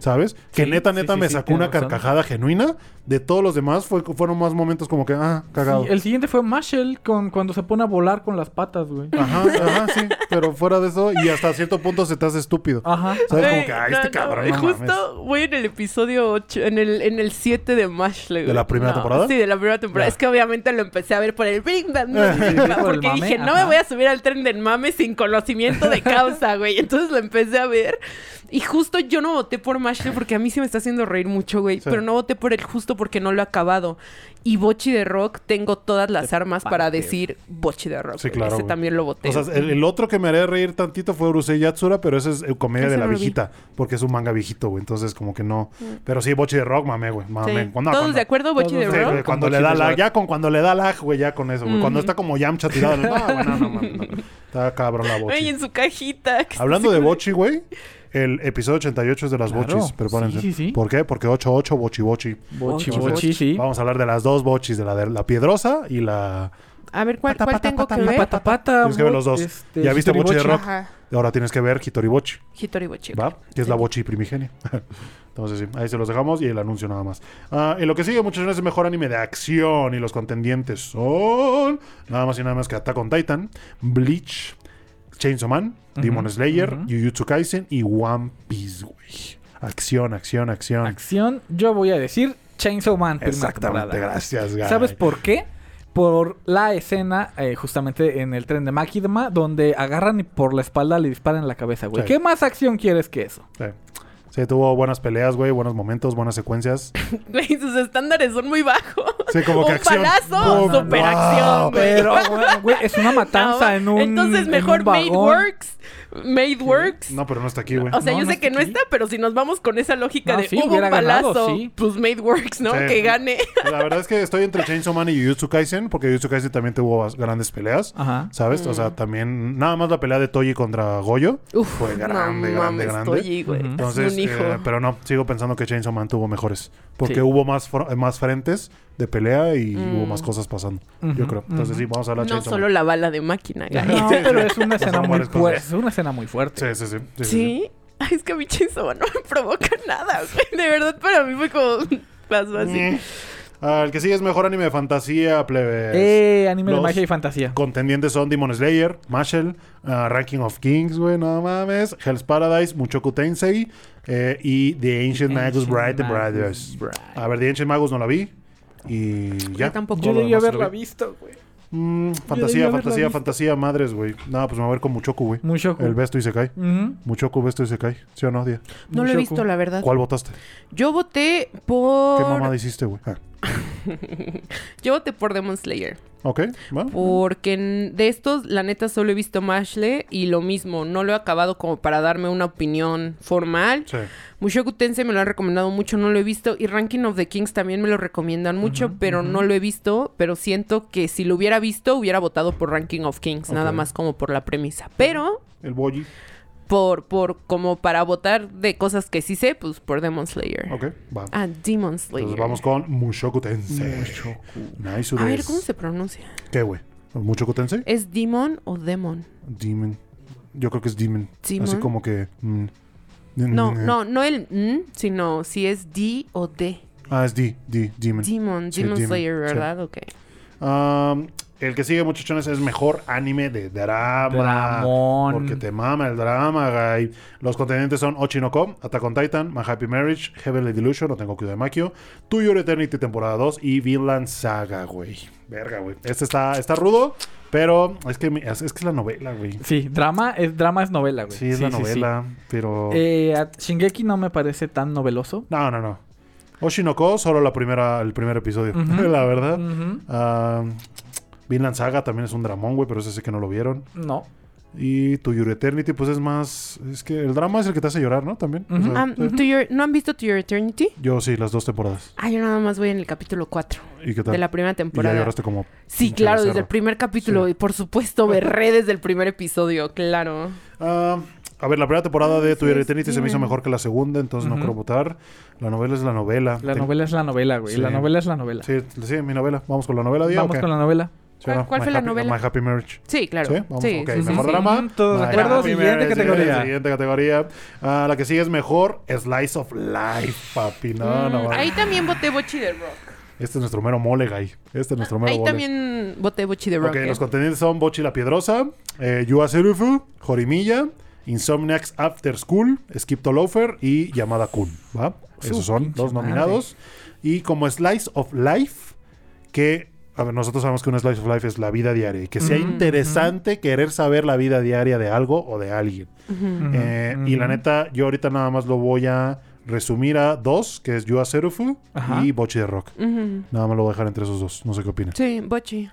¿Sabes? Que neta, sí, neta sí, me sí, sacó una razón. carcajada genuina. De todos los demás fue, fueron más momentos como que, ah, cagado. Sí, el siguiente fue Marshall con cuando se pone a volar con las patas, güey. Ajá, ajá, sí. Pero fuera de eso, y hasta cierto punto se te hace estúpido. Ajá. ¿Sabes? Como Güey, que, ah, no, este no, cabrón, y no Justo voy en el episodio 8, en el, en el 7 de Mashley. ¿De la primera temporada? Sí, de la primera temporada. Es que obviamente lo empecé a ver por el Big Bang, el porque mame, dije, no me voy a subir al tren del mame sin conocimiento de causa, güey. Entonces lo empecé a ver. Y justo yo no voté por Mashley porque a mí sí me está haciendo reír mucho, güey. Sí. Pero no voté por él justo porque no lo he acabado. Y Bochi de Rock, tengo todas las Te armas para decir Bochi de Rock. Sí, claro, Ese güey. también lo voté. O sea, el, el otro que me haría reír tantito fue Urusei Yatsura, pero ese es eh, comedia Ese de la no viejita. Porque es un manga viejito, güey. Entonces, como que no. Pero sí, Bochi de Rock, mame, güey. Sí. Mame. Cuando- ¿Todos cuando- de acuerdo, Bochi de Sí, Rock? güey, cuando le da Rock. ya con cuando le da lag, güey, ya con eso, güey. Cuando está como Yamcha tirado, no, güey, no, no, no. Está cabrón la Ay, Bochi. en su cajita. Hablando de Bochi, güey, el episodio 88 es de las Claro. bochis, prepárense. Sí, sí, sí. ¿Por qué? Porque 88 bochi bochi. Bochi, Bochi, bochi, sí. Vamos a hablar de las dos bochis, de la de la piedrosa y la... A ver, ¿cuál, Pata, cuál pata, tengo pata, que ver? Pata, pata. Tienes que ver los dos. este, ¿Ya viste Bochi de Rock? Ajá. Ahora tienes que ver Hitori Bochi, Hitori Bochi. ¿va? Que es la bochi primigenia. Entonces sí, ahí se los dejamos y el anuncio nada más. Ah, y lo que sigue, muchachos, es el mejor anime de acción y los contendientes son nada más y nada más que Attack on Titan, Bleach, Chainsaw Man, Demon Slayer, ujú. Jujutsu Kaisen y One Piece, güey. Acción, acción, acción. Acción, yo voy a decir Chainsaw Man. Exactamente, temporada. gracias, Guy. ¿Sabes por qué? Por la escena, eh, justamente en el tren de Makidma, donde agarran y por la espalda le disparan en la cabeza, güey. Sí. ¿Qué más acción quieres que eso? Sí. Sí, tuvo buenas peleas, güey, buenos momentos, buenas secuencias. Güey, sus estándares son muy bajos. Sí, como que un acción. palazo, ¡Pum! super ¡Wow! acción, güey. Pero, güey, es una matanza No, en un. Entonces en mejor un Made vagón. Works. Made Works. No, pero no está aquí, güey. O sea, No, yo no sé que no está, pero si nos vamos con esa lógica No, de sí, hubo un ganado, sí. pues Made Works, ¿no? Sí. Que gane. La verdad es que estoy entre Chainsaw Man y Jujutsu Kaisen, porque Jujutsu Kaisen también tuvo grandes peleas. Ajá. ¿Sabes? O sea, también nada más la pelea de Toji contra Goyo. Uf, Fue grande, no grande, mames, grande. Toji, güey. Es Entonces, un hijo. eh, pero no, sigo pensando que Chainsaw Man tuvo mejores. Porque Sí. hubo más, más frentes de pelea y Mm. hubo más cosas pasando. Yo creo. Entonces, sí, vamos a hablar de no Chainsaw solo Man. la bala de máquina, güey. No, pero es una escena muy fuerte. Es una escena muy fuerte. Sí, sí, sí. sí, sí, sí. ¿Sí? Ay, es que a Chainsaw Man no me provoca nada, güey. De verdad, para mí fue como... Pasó así. Ah, el que sigue es mejor anime de fantasía, plebes. Eh, anime de magia y fantasía. Contendientes son Demon Slayer, Mashal, ah, Ranking of Kings, güey, no mames, Hell's Paradise, Muchoku Tensei eh, y The Ancient, Magus Bright Brothers. Bright. A ver, The Ancient Magus no la vi. Y ya. Yo tampoco. Yo Todo lo debí demás haberla vi. visto, güey. Mm, fantasía, fantasía, fantasía, madres, güey. No, pues me voy a ver con Muchoku, güey. Mucho. El Besto y se cae. Ujú. Muchoku, Besto y se cae. ¿Sí o no, Dia? No lo he visto, la verdad. ¿Cuál votaste? Yo voté ¿Qué por... mamada hiciste, güey? Ah, Yo voté por Demon Slayer. ok, va. Porque de estos, la neta, solo he visto Mashle y lo mismo. No lo he acabado como para darme una opinión formal. Sí. Mushoku Tensei me lo han recomendado mucho, no lo he visto. Y Ranking of the Kings también me lo recomiendan mucho, pero no lo he visto. Pero siento que si lo hubiera visto, hubiera votado por Ranking of Kings, nada más como por la premisa. Pero El Boyi. Por, por como para votar de cosas que sí sé, pues por Demon Slayer. Ok, va. Ah, Demon Slayer. Entonces vamos con Mushoku Tensei. Nice, A ver. ¿cómo se pronuncia? ¿Qué, güey? ¿Mushoku Tensei? ¿Es Demon o Demon? Demon. Yo creo que es Demon. Demon. Así como que. mm, No, mm, no, no el n, sino si es D o D. Ah, es D, D, Demon. Demon, Sí, Demon Slayer, sí. ¿verdad? Ok. Um, el que sigue, muchachones, es mejor anime de drama. Dramón. Porque te mama el drama, güey. Los contendientes son Ochinoko, Attack on Titan, My Happy Marriage, Heavenly Delusion, no tengo cuidado de Makio, To Your Eternity temporada 2 y Vinland Saga, güey. Verga, güey. Este está, está rudo, pero es que, es, es que es la novela, güey. Sí, drama es, drama es novela, güey. Sí, es la novela, pero... Eh, a- Shingeki no me parece tan noveloso. No, no, no. Oshinoko, solo la primera, el primer episodio, la verdad. Ah, Vinland Saga también es un dramón, güey, pero ese sí que no lo vieron. No. Y To Your Eternity, pues es más... Es que el drama es el que te hace llorar, ¿no? También. O Ujú. sea, sí. To Your- ¿No han visto To Your Eternity? Yo sí, las dos temporadas. Ah, yo nada más voy en el capítulo 4 ¿Y qué tal? de la primera y ya temporada. lloraste como... Sí, claro, desde el primer capítulo. Sí. Y por supuesto, berré desde el primer episodio, claro. Ah, a ver, la primera temporada de To Your sí, Eternity se me hizo mejor que la segunda, entonces no quiero votar. La novela es la novela. La Ten- novela es la novela, güey. Sí. La novela es la novela. Sí, sí, mi novela. Vamos con la novela, Día. Vamos con la novela. ¿Cuál- cuál fue la novela? My Happy Marriage. Sí, claro. ¿Sí? Vamos, Sí, ok. sí, mejor sí. drama. Todos de acuerdo. Siguiente categoría. Siguiente categoría. Ah, la que sigue es mejor Slice of Life, papi. No, Mm, no. ahí también voté Bochi de Rock. Este es nuestro mero mole, guy. Este es nuestro mero Ahí mole. también voté Bochi de Rock. Ok, ¿eh? los contendientes son Bochi la Piedrosa, eh, Yua Serufu, Jorimilla, Insomniacs After School, Skip to Loafer y Yamada Kun, ¿va? Esos son los madre. nominados. Y como Slice of Life, que, a ver, nosotros sabemos que un Slice of Life es la vida diaria y que sea interesante querer saber la vida diaria de algo o de alguien. Eh, Y la neta, yo ahorita nada más lo voy a resumir a dos, que es Yua Serufu Ajá. y Bochi de Rock. Nada más lo voy a dejar entre esos dos. No sé qué opinas. Sí, Bochi.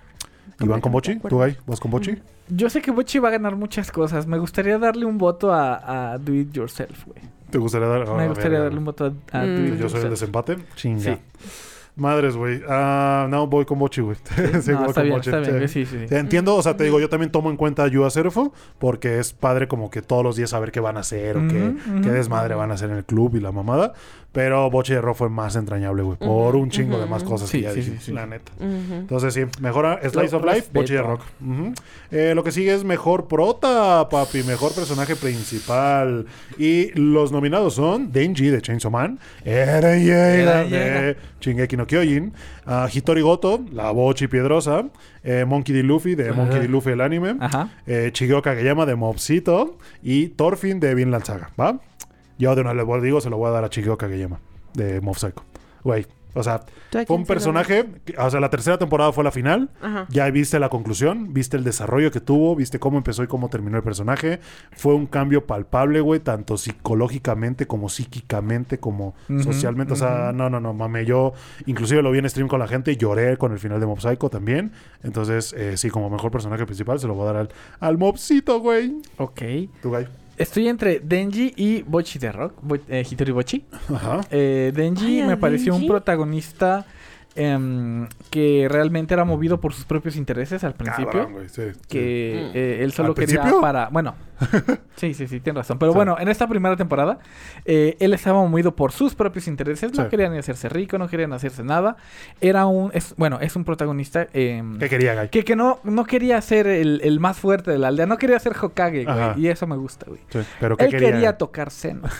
¿Y van con Bochi? ¿Tú, ahí? ¿Vas con Bochi? Yo sé que Bochi va a ganar muchas cosas. Me gustaría darle un voto a, a Do It Yourself, güey. ¿Te gustaría dar? Me a gustaría ver, darle un voto a, a Mm. Do It Yo soy el Yourself. desempate. Chinga. Sí. Madres, güey. Ah, no, voy con Bochi, güey. Sí, no, voy está con bien, Bochi, está bien. sí. Sí, sí, sí. Sí, Entiendo, o sea, te digo, yo también tomo en cuenta a Yu Acerfo porque es padre como que todos los días saber qué van a hacer o qué desmadre van a hacer en el club y la mamada. Pero Boche de Ro fue más entrañable, güey. Por un chingo de más cosas Sí, que ya sí, dijimos, sí, sí. la neta. Entonces sí, mejora Slice Lo of Life. Bochi de Rock. Eh, lo que sigue es mejor prota, papi, mejor personaje principal. Y los nominados son Denji de Chainsaw Man, Eren Yeager de. Shingeki no Kyojin, ah, Hitori Goto, la Bochi Piedrosa, eh, Monkey D. Luffy de Monkey Ajá. D. Luffy el anime, Ajá. eh, Shigeo Kageyama de Mobcito y Thorfinn de Vinland Saga, ¿va? Yo de una vez les digo, se lo voy a dar a Shigeo Kageyama de Mob Psycho. Güey, o sea, ¿Tú fue un personaje, que- o sea, la tercera temporada fue la final. Ajá. Ya viste la conclusión, viste el desarrollo que tuvo, viste cómo empezó y cómo terminó el personaje. Fue un cambio palpable, güey, tanto psicológicamente como psíquicamente, como socialmente. O sea, no, no, no, mame. Yo inclusive lo vi en stream con la gente, lloré con el final de Mob Psycho también. Entonces, eh, sí, como mejor personaje principal se lo voy a dar al, al Mobcito, güey. Ok. Tu güey. Estoy entre Denji y Bochi de Rock. Bo- eh, Hitori Bochi. Ajá. Eh, Denji Ay, me pareció un protagonista em, que realmente era movido por sus propios intereses al principio. Cabrón, güey, sí, sí. que Mm. eh, él solo ¿Al quería principio? para... Bueno, sí, sí, sí, tienes razón. Pero Sí. bueno, en esta primera temporada, eh, él estaba movido por sus propios intereses. No Sí. quería ni hacerse rico, no quería ni hacerse nada. Era un... Es, bueno, es un protagonista... ¿Qué quería, Guy? que, que no, no quería ser el, el más fuerte de la aldea. No quería ser Hokage, güey. Y eso me gusta, güey. Sí, pero ¿qué Él quería? quería tocar senos.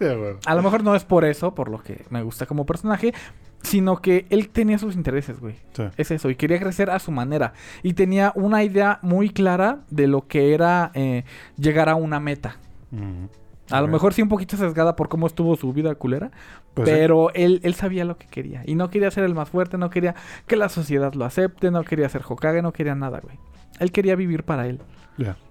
A lo mejor no es por eso, por lo que me gusta como personaje, sino que él tenía sus intereses, güey. Sí. Es eso, y quería crecer a su manera. Y tenía una idea muy clara de lo que era eh, llegar a una meta. Mm. A lo mejor sí un poquito sesgada por cómo estuvo su vida culera, Pues sí. pero él, él sabía lo que quería. Y no quería ser el más fuerte, no quería que la sociedad lo acepte, no quería ser Hokage, no quería nada, güey. Él quería vivir para él.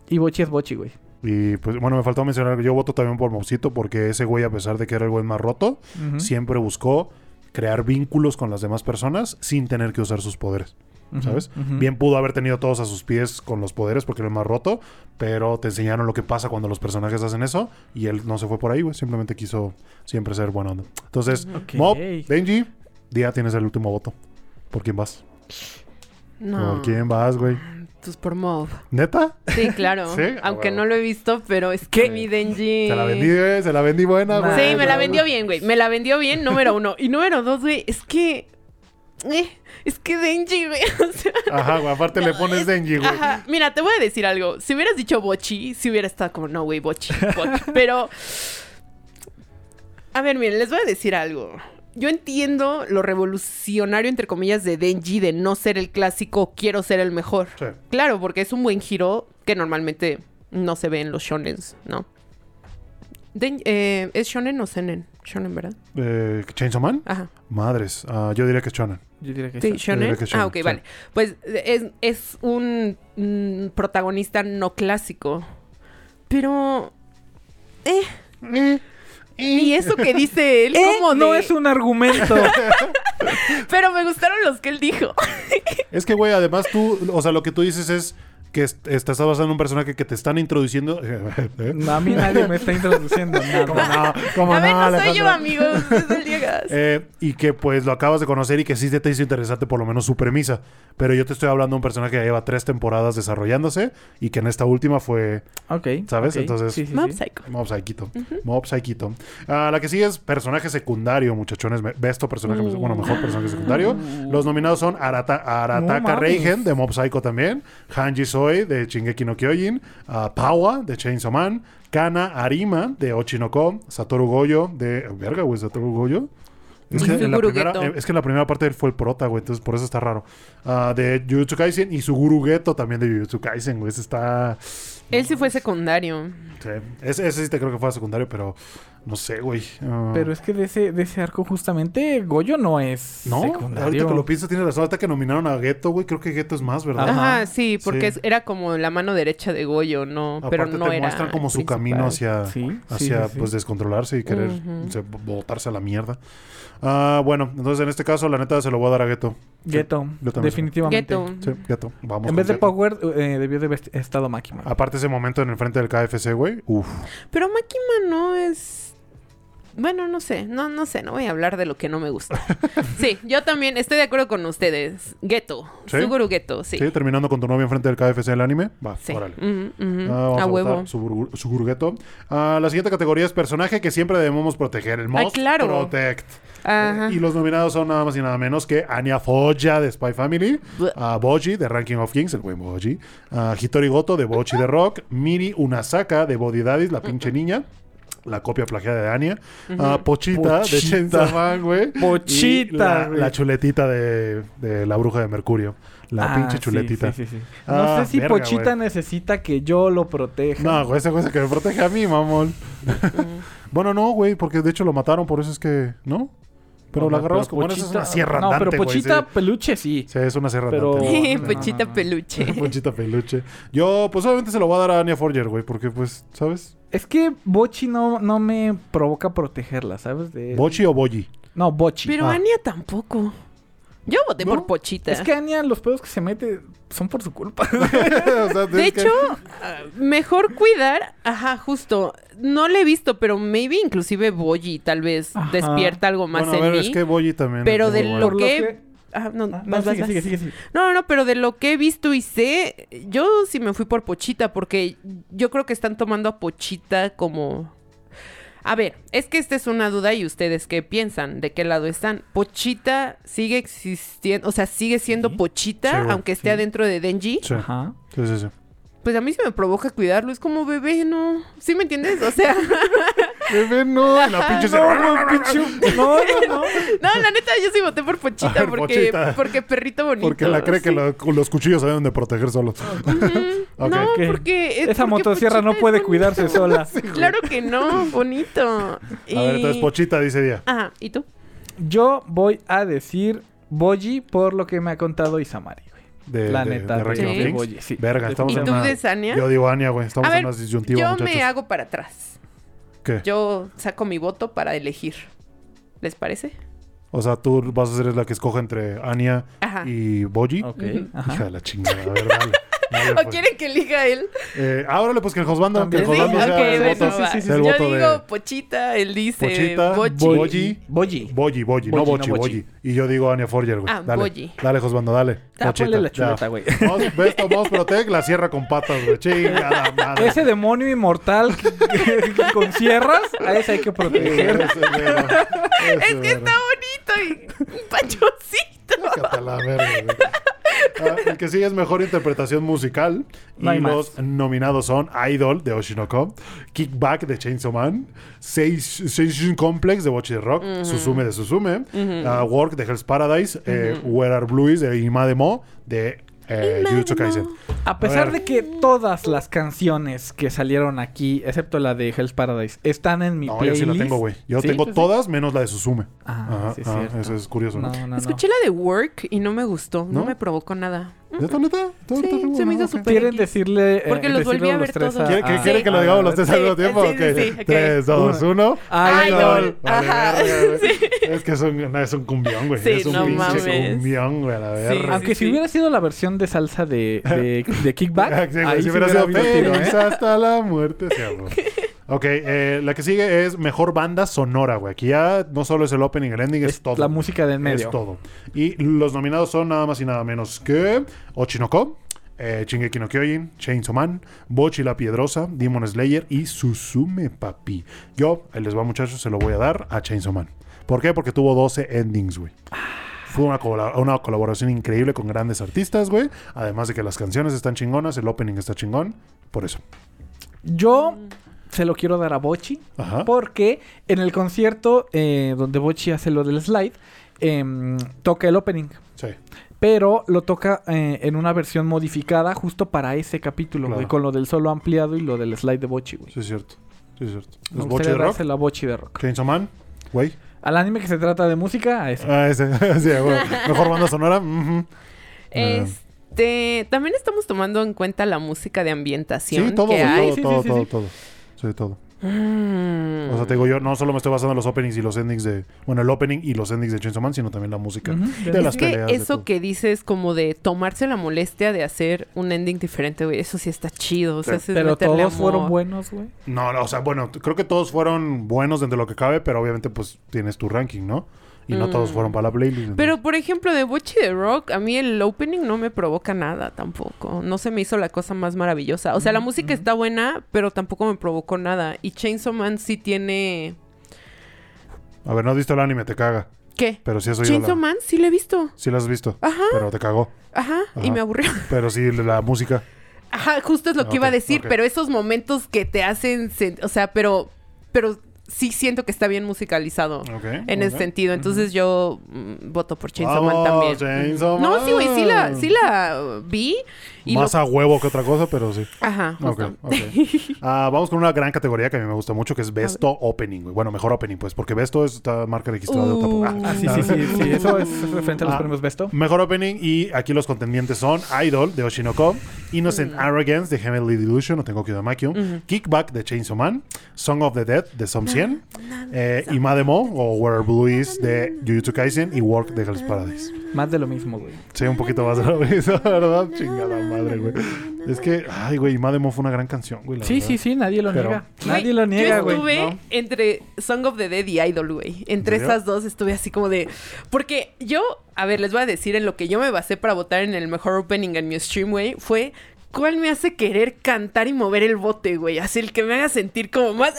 Y Bochi es Bochi, güey. Y pues bueno, me faltó mencionar que yo voto también por Mobcito porque ese güey, a pesar de que era el güey más roto, siempre buscó crear vínculos con las demás personas sin tener que usar sus poderes. ¿Sabes? Bien pudo haber tenido todos a sus pies con los poderes porque era el más roto, pero te enseñaron lo que pasa cuando los personajes hacen eso y él no se fue por ahí, güey. Simplemente quiso siempre ser buena onda. Entonces, Ok. Mob, Denji, Día tienes el último voto. ¿Por quién vas? No. ¿Por quién vas, güey? Pues por Mob. ¿Neta? Sí, claro. Sí, a Aunque no lo he visto, pero es que mi Denji. Se la vendí, güey. Se la vendí buena, güey. Sí, me la vendió bien, güey. Me la vendió bien, número uno. Y número dos, güey, es que. eh, es que Denji, güey. O sea, Ajá, güey. Aparte le pones Denji, güey. Ajá. Mira, te voy a decir algo. Si hubieras dicho Bochi, si hubiera estado como, no, güey, Bochi, Bochi. Pero. A ver, miren, les voy a decir algo. Yo entiendo lo revolucionario, entre comillas, de Denji de no ser el clásico, quiero ser el mejor. Sí. Claro, porque es un buen giro que normalmente no se ve en los shonens, ¿no? Den- eh, ¿Es shonen o senen? Shonen, ¿verdad? Eh, ¿Chainsaw Man? Ajá. Madres. ah, yo diría que es Shonen. Yo diría que Sí, shonen. diría que shonen, Ah, ok, sí. vale. Pues es, es un mm, protagonista no clásico. Pero... Eh. Y eso que dice él, Eh, como no es un argumento. Pero me gustaron los que él dijo. Es que, güey, además tú, o sea, lo que tú dices es que est- estás basado en un personaje que te están introduciendo. ¿Eh? No, a mí nadie me está introduciendo nada. ¿Cómo no? ¿Cómo A ver, no, no soy yo, Diegas. Eh, y que pues lo acabas de conocer y que sí te hizo interesante por lo menos su premisa. Pero yo te estoy hablando de un personaje que ya lleva tres temporadas desarrollándose y que en esta última fue Ok. ¿Sabes? Entonces- Sí, sí, Mob sí. Psycho. Mob Psyquito. Mob Psyquito. Ah, la que sigue es personaje secundario, muchachones. Besto personaje, Uh. bueno, mejor personaje secundario. Los nominados son Arata, Arataka No. Reigen de Mob Psycho también, Hanji De Shingeki no Kyojin, Pawa de Chainsaw Man, Kana Arima de Ochinoko, Satoru Goyo de... Verga, güey, Satoru Goyo. Es que, en la primera, eh, es que en la primera parte él fue el prota, güey, entonces por eso está raro. Ah, de Jujutsu Kaisen y Suguru Geto también de Jujutsu Kaisen, güey. Ese está... Él sí fue secundario. Sí. Ese, ese sí te creo que fue secundario, pero no sé, güey. Ah, Pero es que de ese, de ese arco justamente Goyo no es no, secundario. ahorita que lo pienso tienes razón. Ahorita que nominaron a Geto, güey, creo que Geto es más, ¿verdad? Ajá. Ajá, sí, porque Sí. era como la mano derecha de Goyo, ¿no? Aparte pero no te era. muestran como su principal. camino hacia, Sí, hacia sí, sí. pues descontrolarse y querer Ujú. o sea, botarse a la mierda. Ah, bueno, entonces en este caso la neta se lo voy a dar a Yo también definitivamente. Geto. Sí, Geto. Vamos. En vez de. Power, eh, debió de haber estado Máquina. Aparte ese momento en el frente del KFC, güey. Uf. Pero Makima no es. Bueno, no sé, no, no sé, no voy a hablar de lo que no me gusta. sí, yo también estoy de acuerdo con ustedes. Ghetto, ¿Sí? Suguru Ghetto, sí. Sí, terminando con tu novia enfrente del KFC del anime. Va, Sí. órale. Ah, vamos a huevo. Subur- Sugurgueto. Ah, la siguiente categoría es personaje que siempre debemos proteger. El Most claro. Protect. Ajá. Y los nominados son nada más y nada menos que Anya Foya de Spy Family, a Boji de Ranking of Kings, el buen Boji, a Hitori Goto de Bochi de Rock, Miri Unasaka de Body Daddies, la pinche niña. La copia plagiada de Anya. a Pochita, de Pochita. Chainsaw Man, güey. Pochita, La, chuletita de, de la bruja de Mercurio. La Ah, pinche chuletita. sí, sí, sí. Ah, No sé si verga, Pochita necesita que yo lo proteja. No, güey, ese güey es el que me protege a mí, mamón. bueno, no, güey, porque de hecho lo mataron, por eso es que. ¿No? Pero No, la agarramos pero como esa es Pochita- una sierra No, andante, pero güey, Pochita peluche sí. Sí, es una sierra Pero- andante. no, Pochita no, no. peluche. Ponchita peluche. Yo, pues obviamente se lo voy a dar a Anya Forger, güey, porque pues, ¿sabes? Es que Bochi no, no me provoca protegerla, ¿sabes? De... ¿Bochi o Boji? No, Bochi. Pero Ah. Ania tampoco. Yo voté ¿No? por Pochita. Es que Anya, los pedos que se mete son por su culpa. O sea, De que- hecho, ah, mejor cuidar, ajá, justo. No le he visto, pero maybe inclusive Boyi tal vez Ajá. despierta algo más bueno, a en ver, mí. es que Boji también. Pero es de lo que... Ah, no, Ah, vas, no, vas, sigue, vas. sigue, sigue, sigue. No, no, no, pero de lo que he visto y sé, yo sí me fui por Pochita porque yo creo que están tomando a Pochita como... A ver, es que esta es una duda y ustedes qué piensan, de qué lado están. Pochita sigue existiendo, o sea, sigue siendo Sí. Pochita, Sí, aunque esté sí. adentro de Denji. Sí, Ajá. sí, sí, sí. Pues a mí sí me provoca cuidarlo, es como bebé, ¿no? ¿Sí me entiendes? O sea, Bebé, no, y la pinche se... No, no, no, no. no, la neta yo sí voté por Pochita ver, porque, Pochita. porque perrito bonito. Porque la cree que sí. lo- los cuchillos se deben de proteger solos. Ok. No, ¿Qué? porque... es Esa porque motosierra no Pochita puede cuidarse sola. Claro que no, bonito. Y... A ver, entonces Pochita dice día. Ajá, ¿y tú? Yo voy a decir Boji por lo que me ha contado Isamari, güey. De, La de- neta, de Sí. de. Boji, sí. Verga, estamos ¿Y en tú una... de Sania? Yo digo Anya, güey. Estamos A ver, en una disyuntiva, Yo muchachos. me hago para atrás. ¿Qué? Yo saco mi voto para elegir. ¿Les parece? O sea, tú vas a ser la que escoja entre Anya Ajá. y Boji. Ok. Hija de la chingada, a ver, dale. ¿O quieren que elija él? Eh, ah, órale, pues que el Josbando, que el. Sí, Josbando ok, sea el bueno, voto. sí, sí, Yo voto digo de Pochita, él dice Pochita, Bochi. Boji. Boji. Boji, Boji, no Bochi, no Boji. Y yo digo Anya Forger, güey. Ah, dale. Boji. Dale, Josbando, dale. Ah, Pochita, ponle la chuleta, güey. Vamos, ves, tomamos Protec, la sierra con patas, güey. Chingada madre. Ese demonio inmortal que- que- que con sierras, a ese hay que proteger. Ese mero. Ese Es que mero. está bonito y. Sácate a la verga, güey. Ah, el que sigue es mejor interpretación musical. No y más. los nominados son Idol de Oshinoko, Kickback de Chainsaw Man, Seis- Seishun Complex de Bochi de Rock, Suzume de Suzume, ah, Work de Hell's Paradise, eh, Where Are Blues de Imademo de eh, Jujutsu Kaisen. A pesar de que todas las canciones que salieron aquí, excepto la de Hell's Paradise, están en mi No, yo playlist. sí la tengo, güey. Yo ¿Sí? tengo Sí, sí. todas menos la de Suzume. Ah, Ajá, sí, es ajá, cierto. eso es curioso. No, no, no. Escuché la de Work y no me gustó. No, ¿No? me provocó nada. ¿Neta, neta? ¿Tú- Sí, se me hizo súper- ¿Quieren decirle. eh, Porque los volví a ver tres todos. ¿Quiere, que- Ah. que lo digamos los tres al mismo tiempo? sí, Ok. ok. 3, 2, 1. Idol. Ajá, sí. Es que es un, no, es un cumbión, güey. Sí, es un no pinche mames. cumbión, güey, a la Sí. verga. Aunque sí, si hubiera sido la versión de salsa de, de, de Kickback, Sí, güey, ahí si hubiera sido feliz ¿eh? hasta la muerte. sí, amor. ok, eh, la que sigue es mejor banda sonora, güey. Aquí ya no solo es el opening, el ending, es, Es todo. la música del medio. Es todo. Y los nominados son nada más y nada menos que Ochinoko, eh, Shingeki no Kyojin, Chainsaw Man, Bochi la Piedrosa, Demon Slayer y Suzume Papi. Yo, ahí les va muchachos, se lo voy a dar a Chainsaw Man. ¿Por qué? Porque tuvo 12 endings, güey. Fue una, cola- una colaboración increíble con grandes artistas, güey. Además de que las canciones están chingonas, el opening está chingón. Por eso. Yo se lo quiero dar a Bochi. Ajá. Porque en el concierto eh, donde Bochi hace lo del slide, em, toca el opening. Sí. Pero lo toca eh, en una versión modificada justo para ese capítulo, Claro. güey. Con lo del solo ampliado y lo del slide de Bochi, güey. Sí, es cierto. Sí, es cierto. Los Bochi de Rock, dárselo a Bochi de rock. Chainsaw Man, güey. Al anime que se trata de música, a ese. Ah, ese. sí, güey. Mejor banda sonora. Este, también estamos tomando en cuenta la música de ambientación Sí, todo, que todo, hay. Sí, sí, todo, sí, todo, sí. todo. Sí, todo. Mm. O sea, te digo yo, no solo me estoy basando en los openings y los endings de... Bueno, el opening y los endings de Chainsaw Man, sino también la música. De es las que peleas. eso que dices como de tomarse la molestia de hacer un ending diferente, güey, eso sí está chido. O sea, Pero meterle todos amor. fueron buenos, güey. No, no, o sea, bueno, creo que todos fueron buenos dentro de lo que cabe, pero obviamente pues tienes tu ranking, ¿no? Y no Mm. todos fueron para la playlist. Pero, por ejemplo, de Butchie the Rock, a mí el opening no me provoca nada tampoco. No se me hizo la cosa más maravillosa. O sea, la música está buena, pero tampoco me provocó nada. Y Chainsaw Man sí tiene... A ver, no has visto el anime, te caga. ¿Qué? Pero sí has oído Chainsaw la... Man sí lo he visto. Sí lo has visto, Ajá, pero te cagó. ajá. Y me aburrió. Pero sí, la música. Ajá, justo es lo que iba a decir. Pero esos momentos que te hacen... O sea, pero... Pero sí siento que está bien musicalizado. En ese sentido. Entonces yo mm, voto por Chainsaw Man también. Chainsaw No, sí, güey, sí la, Man. sí la vi. Y Más lo- a huevo que otra cosa, pero sí. Ajá, Ok, justo. ok. Ah, vamos con una gran categoría que a mí me gusta mucho, que es Besto Opening. Bueno, mejor Opening, pues, porque Besto es esta marca registrada de Uh. otra Ah, sí, sí, sí, sí. Eso es referente a los Ah. premios Besto. Mejor Opening y aquí los contendientes son Idol de Oshinoko, Innocent Arrogance de Heavenly Delusion, no tengo que de Makio, Kickback de Chainsaw Man, Song of the Dead de Som 100, eh, Imademo o Where Blue Is de Jujutsu Kaisen y Work de Hell's Paradise. Más de lo mismo, güey. Sí, un poquito más de lo mismo, ¿verdad? Chingada madre, güey. Es que, ay, güey, Imademo fue una gran canción, güey. Sí, verdad. sí, sí, nadie lo Pero- niega. Nadie lo niega, Yo güey. estuve No. entre Song of the Dead y Idol, güey. Entre esas dos estuve así como de... Porque yo, a ver, les voy a decir en lo que yo me basé para votar en el mejor opening en mi stream, güey, fue... ¿Cuál me hace querer cantar y mover el bote, güey? Así el que me haga sentir como más...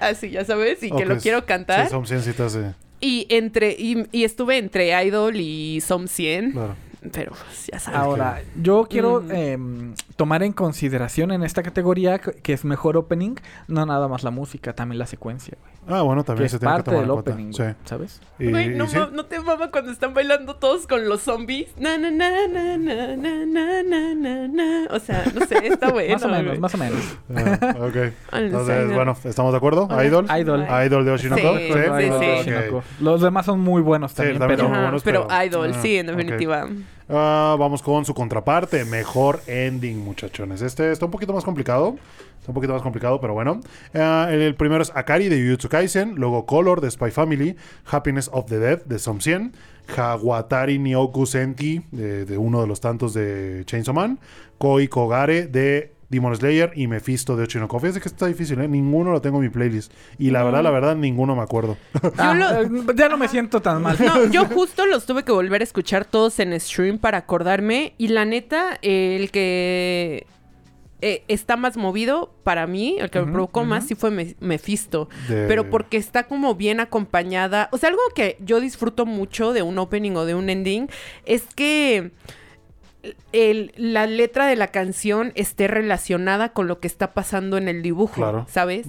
Así, ya sabes, y que Ok, lo quiero cantar. Sí, Som 100 sí te hace- Y entre... Y, y estuve entre Idol y Som 100. Claro. Pero, pues, ya sabes. Ahora, yo quiero Mm. em, tomar en consideración en esta categoría que es mejor opening, no nada más la música, también la secuencia, güey. Ah, bueno, Que también es se tiene que parte tomar del en cuenta. opening, Sí. ¿sabes? Y- Güey, y no, sí. ma- no te mama cuando están bailando todos con los zombies. Na, na, na, na, na, na, na, na, na. O sea, no sé, está bueno. más o menos, güey. más o menos. Ah, ok. Entonces, bueno, ¿estamos de acuerdo? Hola. ¿Idol? Idol. ¿Idol de Oshinoko? Sí, sí. Los demás son muy buenos Sí, también, también pero... son muy Ajá, buenos, pero, pero- Idol, ah, sí, en ok. definitiva. Ah, vamos con su contraparte, mejor ending, muchachones. Este está un poquito más complicado. Está un poquito más complicado, pero bueno. Ah, el, primero es Akari de Jujutsu Kaisen, luego Color de Spy Family, Happiness of the Dead de Som 100, Hawatari Nyoku Senti de, de uno de los tantos de Chainsaw Man, Koi Kogare de Demon Slayer y Mephisto de Ochinoko. Fíjense que está difícil, ¿eh? Ninguno lo tengo en mi playlist. Y la verdad, la verdad, ninguno me acuerdo. Ah, Yo eh, ya no me siento tan mal. No, yo justo los tuve que volver a escuchar todos en stream para acordarme. Y la neta, eh, el que eh, está más movido para mí, el que me provocó más, sí fue Me- Mephisto. De- Pero porque está como bien acompañada. O sea, algo que yo disfruto mucho de un opening o de un ending es que el- la letra de la canción esté relacionada con lo que está pasando en el dibujo, Claro. ¿sabes?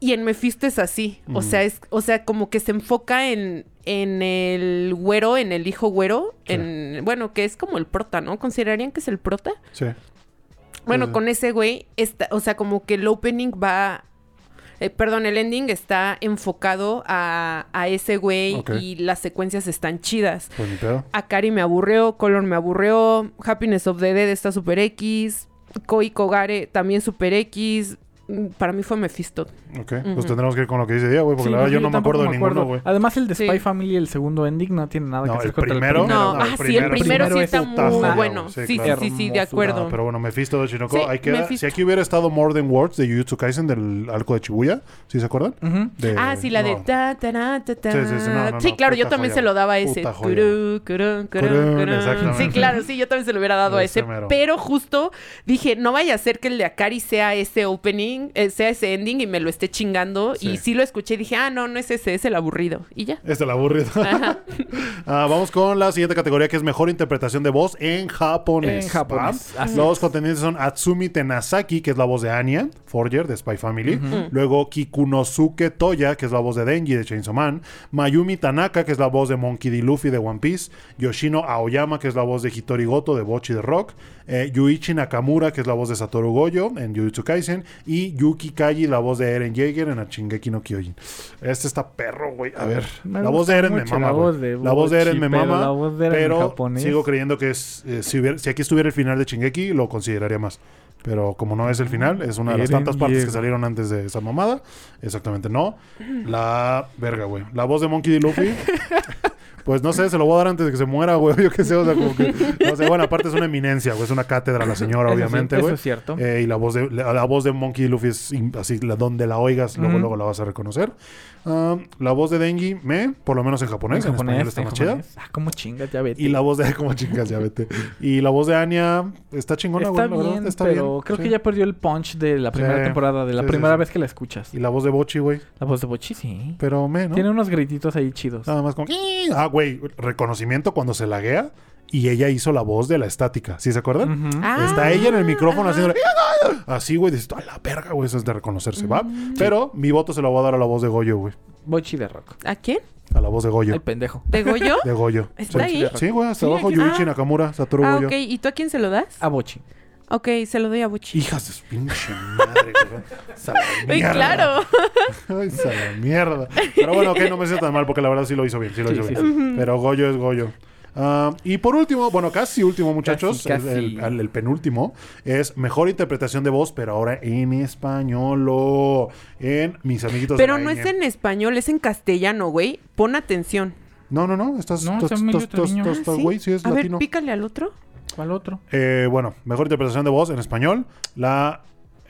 Y en Mephisto es así. O sea, es, o sea, como que se enfoca en, en el güero, en el hijo güero, Sí. en, bueno, que es como el prota, ¿no? ¿Considerarían que es el prota? Sí. Bueno, con ese güey, está, o sea, como que el opening va. Eh, perdón, el ending está enfocado a, a ese güey y las secuencias están chidas. Pues. Akari me aburrió, Color me aburrió, Happiness of the Dead está super X, Koi Kogare también super X. Para mí fue Mephisto. Ok. Pues tendremos que ir con lo que dice Día, güey, porque Sí, la verdad yo no me acuerdo de ninguno, güey. Además, el de Spy Sí. Family, el segundo ending, no tiene nada No, que contra primero. el primero. No, no, el ah, sí, primero- el primero sí está es muy bueno. Sí, Sí, sí, claro. sí, sí, de acuerdo. Ah, pero bueno, Mephisto de Shinoko. Queda. Mephisto. Si aquí hubiera estado More Than Words de Jujutsu Kaisen del arco de Chibuya, ¿sí se acuerdan? De- Ah, sí, la de no. ta, ta, ra, ta, ta. Sí, sí, sí, no, no, Sí, no, claro, yo también se lo daba a ese. Sí, claro, sí, yo también se lo hubiera dado a Ese. Pero justo dije, no vaya a ser que el de Akari sea ese opening, eh, sea ese ending y me lo esté chingando. Sí. Y sí lo escuché y dije, ah, no, no es ese, es el aburrido. Y ya. Este la aburrido. Ajá. Ah, vamos con la siguiente categoría que es mejor interpretación de voz en japonés. En japonés, Los contendientes son Atsumi Tenasaki, que es la voz de Anya, Forger de Spy Family. Luego Kikunosuke Toya, que es la voz de Denji de Chainsaw Man. Mayumi Tanaka, que es la voz de Monkey D. Luffy de One Piece. Yoshino Aoyama, que es la voz de Hitori Goto de Bochi de Rock. Eh, Yuichi Nakamura, que es la voz de Satoru Goyo en Jujutsu Kaisen. Y Y Yuki Kaji, la voz de Eren Jaeger en Shingeki no Kyojin. Este está perro, güey. A ver, Me la voz de Eren me mama, la voz de La voz de Eren me mama, la voz de Eren en pero japonés. sigo creyendo que es, eh, si, hubiera- si aquí estuviera el final de Shingeki, lo consideraría más. Pero como no es el final, es una de las Eren tantas partes que salieron antes de esa mamada. Exactamente no. La verga, güey. La voz de Monkey D. Luffy. Pues no sé, se lo voy a dar antes de que se muera, güey. Yo qué sé, o sea, como que. No sé, bueno, aparte es una eminencia, güey. Es una cátedra la señora, Eso sí, obviamente, eso güey. es cierto. Eh, y la voz de la, la voz de Monkey. Luffy es así, la, donde la oigas, luego, luego la vas a reconocer. Ah, la voz de Denji, me, por lo menos en japonés, en, español está en más chida. japonés. Ah, como chingas, ya vete. Y la voz de, como chingas, ya vete. Y la voz de Anya está chingona, Está güey. la verdad, bien, está pero bien, creo sí. que ya perdió el punch de la primera Sí. temporada, de la primera vez que la escuchas. Y la voz de Bochi, güey. La voz de Bochi, sí. Pero me, ¿no? Tiene unos grititos ahí chidos. Nada más como... Ah, güey, reconocimiento cuando se laguea y ella hizo la voz de la estática. ¿Sí se acuerdan? Ah, Está ella en el micrófono haciendo... Así, güey, dices, a la verga, güey, eso es de reconocerse, ¿va? Mm. Pero mi voto se lo voy a dar a la voz de Goyo, güey. Bochi de rock. ¿A quién? A la voz de Goyo. El pendejo. ¿De Goyo? De Goyo. ¿Está Sí. ahí? Sí, güey, hasta Sí, abajo aquí- Yuichi Ah. Nakamura, Satoru Ah, Goyo. ok. ¿Y tú a quién se lo das? A Bochi. Ok, se lo doy a Buchi. Hijas de su pinche madre, güey. Claro. Ay, la mierda. Pero bueno, ok, no me siento tan mal porque la verdad sí lo hizo bien. Sí lo Sí, hizo sí, bien. Pero Goyo es Goyo. Ah, y por último, bueno, casi último, muchachos, Casi, el- casi. El, el penúltimo, es mejor interpretación de voz, pero ahora en español o en mis amiguitos de Pero no es en español, es en castellano, güey. Pon atención. No, no, no, estás, No, estás, estás- estás- güey, sí es a latino. ver, pícale al otro. ¿Cuál otro? Eh, bueno, mejor interpretación de voz en español, la...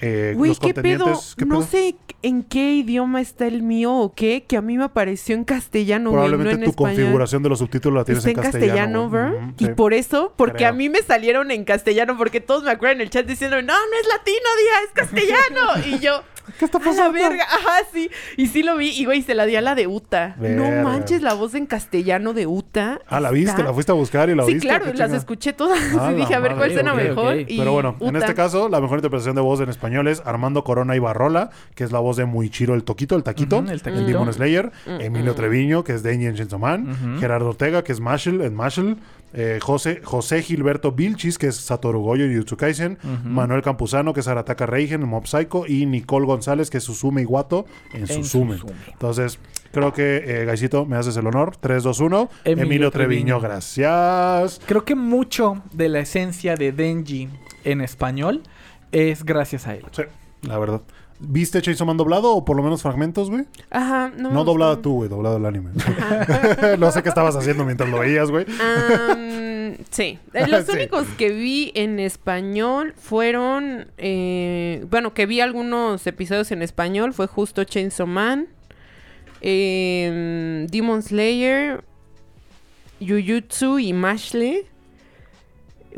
eh, Güey, los ¿qué pedo? contendientes- ¿qué no sé en qué idioma está el mío o qué, que a mí me apareció en castellano, güey, no Probablemente en tu español. configuración de los subtítulos la tienes Está en castellano, güey. Ujú, Y sí. por eso, porque Creo. a mí me salieron en castellano, porque todos me acuerdan en el chat diciendo, no, no es latino, día, es castellano. y yo, ¿Qué está a la pasando? verga, ajá, sí. Y sí lo vi, y güey, se la di a la de Uta. Verga. No manches, la voz en castellano de Uta. Ah, la viste, está- la fuiste a buscar y la Sí, viste. claro, qué las chinga? escuché todas. Ah, y dije, a ver cuál suena ok, mejor. y Pero bueno, en este caso, la mejor interpretación de voz en español es Armando Corona Ibarrola, que es la voz de Muichiro el Toquito, el Taquito, el en. Demon Slayer, Mm, Emilio mm. Treviño, que es Denji en Chainsaw Man. Gerardo Ortega, que es Marshall en Marshall, eh, José, José Gilberto Vilchis, que es Satoru Goyo en Jujutsu Kaisen, Ujú. Manuel Campuzano, que es Arataka Reigen en Mob Psycho, y Nicole González, que es Suzume Iwato en En Suzume. Suzume. Entonces, creo que, eh, Gaisito, me haces el honor. 3, 2, 1. Emilio, Emilio Treviño, Treviño. gracias. Creo que mucho de la esencia de Denji en español es gracias a él. Sí, la verdad. ¿Viste Chainsaw Man doblado o por lo menos fragmentos, güey? Ajá, no. No, doblada tú, güey, doblado el anime. no sé qué estabas haciendo mientras lo veías, güey. Sí. Eh, Los Sí. únicos que vi en español fueron. eh, bueno, que vi algunos episodios en español fue justo Chainsaw Man, em, Demon Slayer, Jujutsu y Mashle.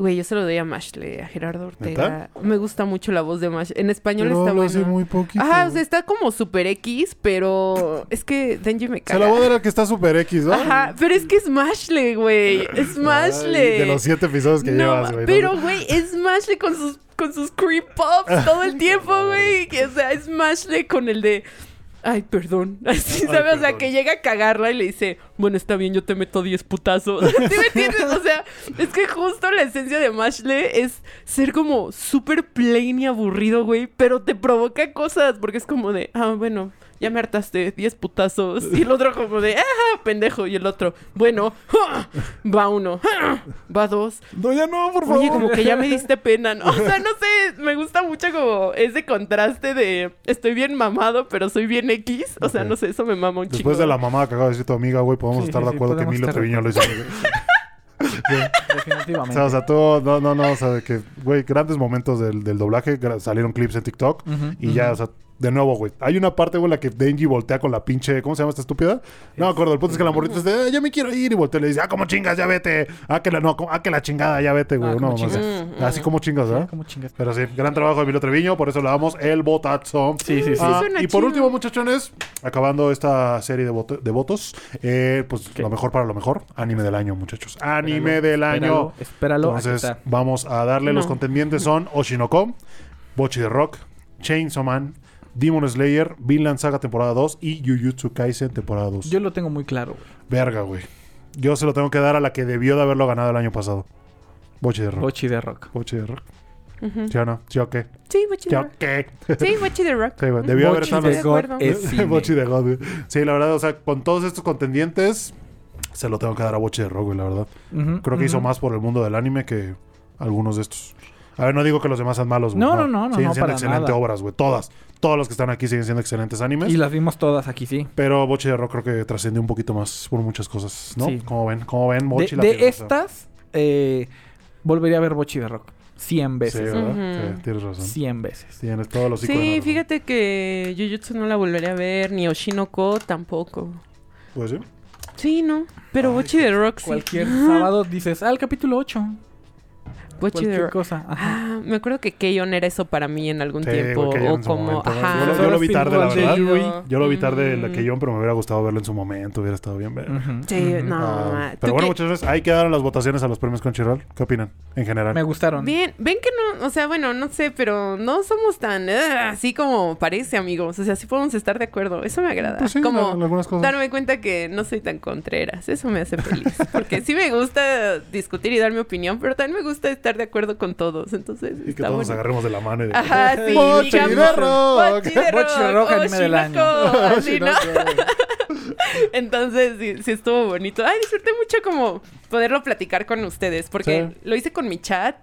Güey, yo se lo doy a Mashle, a Gerardo Ortega. Me gusta mucho la voz de Mashle. En español Pero está así bueno. muy poquito. Ajá, o sea, está como super X, pero es que Denji me Se caga. la voy a dar al que está super X, ¿no? Ajá, pero es que es Mashle, güey. Es Mashle. de los siete episodios que No, llevas, güey. ¿no? Pero, güey, es Mashle con sus, con sus creep pops todo el tiempo, güey. O sea, es Mashle con el de. Ay, perdón. Así, Ay, ¿sabes? O sea, que llega a cagarla y le dice, bueno, está bien, yo te meto 10 putazos. ¿Sí me entiendes? O sea, es que justo la esencia de Mashle es ser como súper plain y aburrido, güey. Pero te provoca cosas porque es como de, ah, bueno, ya me hartaste 10 putazos. Y el otro como de, ah, pendejo. Y el otro, bueno, va uno, va dos. No, ya no, por favor. Oye, como que ya me diste pena, ¿no? O sea, no sé, me gusta mucho como ese contraste de estoy bien mamado, pero soy bien X. O sea, no sé, eso me mama un chico. Después de la mamada que acaba de decir tu amiga, güey, podemos Sí, estar sí, de sí, acuerdo que podemos Emilio estar Treviño lo hizo. güey. O Definitivamente. sea, o sea, tú, no, no, no, o sea, de que, güey, grandes momentos del, del doblaje, gra- salieron clips en TikTok Ujú, y ya, ujú. o sea, de nuevo, güey. Hay una parte, güey, en la que Denji voltea con la pinche, ¿cómo se llama esta estúpida? No me acuerdo, el punto es que la morrita dice, "Eh, ya me quiero ir, y voltea y le dice, ah, como chingas, ya vete. Ah, que la, no, ah, que la chingada, ya vete, güey. Ah, ¿cómo mamá así. chingas? Así como chingas, ¿verdad? ¿Cómo chingas? Pero sí, gran trabajo de Emilio Treviño, por eso le damos el botazo. Sí, sí, sí. Ah, y por chido. último, muchachones, acabando esta serie de, voto- de votos, eh, pues ¿Qué? lo mejor para lo mejor, anime del año, muchachos. Anime Espéralo, del año. Espéralo, Entonces, vamos a darle. Los No. contendientes son Oshinoko, Bochi de Rock, Chainsaw Man, Demon Slayer, Vinland Saga temporada 2 y Jujutsu Kaisen temporada 2. Yo lo tengo muy claro, güey. Verga, güey. Yo se lo tengo que dar a la que debió de haberlo ganado el año pasado. Bochi de Rock. Bochi de rock. Bochi de Rock. Ujú. ¿Sí o no? ¿Sí o qué? Sí, Bochi ¿Sí the o Rock. qué? Sí, Bochi the Rock. Sí, güey. Debió haber Bochi estado de de God es. Bochi de God, güey. Sí, la verdad, o sea, con todos estos contendientes, se lo tengo que dar a Bochi de Rock, güey, la verdad. Creo que hizo más por el mundo del anime que algunos de estos. A ver, no digo que los demás sean malos, güey. No, no, no, no, Siguen no, siendo para excelentes nada. obras, güey. Todas. Todos los que están aquí siguen siendo excelentes animes. Y las vimos todas aquí, sí. Pero Bochi de Rock creo que trascendió un poquito más por muchas cosas, ¿no? Sí. ¿Cómo ven? ¿Cómo ven? De, Bochi la de o sea. estas, eh, volvería a ver Bochi de Rock. 100 Sí, veces. ¿verdad? Ujú. Sí, tienes razón. 100 veces. Tienes todos los iconos de Sí, fíjate que Jujutsu no la volveré a ver, ni Oshinoko tampoco. Pues sí. Sí, no. Pero Ay, Bochi the Rock sí. Cualquier sábado dices, ah, el capítulo 8. The Cualquier cosa. Ajá. Ah, me acuerdo que Keion era eso para mí en algún Sí, tiempo. o en como, momento, ajá. Yo, lo- yo lo vi tarde, la verdad. Yui. Yo lo vi tarde Mm. la yo, pero me hubiera gustado verlo en su momento. Hubiera estado bien ver. Ujú, Sí, ujú. no. Ah, ¿tú pero bueno, qué- muchas gracias. Ahí quedaron las votaciones a los premios Crunchyroll. ¿Qué opinan? En general. Me gustaron. Bien, ven que no, o sea, bueno, no sé, pero no somos tan ah, así como parece, amigos. O sea, sí podemos estar de acuerdo. Eso me agrada. Pues sí, como en algunas cosas. darme cuenta que no soy tan contreras. Eso me hace feliz. Porque sí me gusta discutir y dar mi opinión, pero también me gusta estar de acuerdo con todos. Entonces, Y que todos nos agarremos de la mano y de... Ajá, sí, de Rock, anime del año. Así, ¿no? Entonces, sí, sí estuvo bonito. Ay, disfruté mucho como poderlo platicar con ustedes, porque Sí. lo hice con mi chat.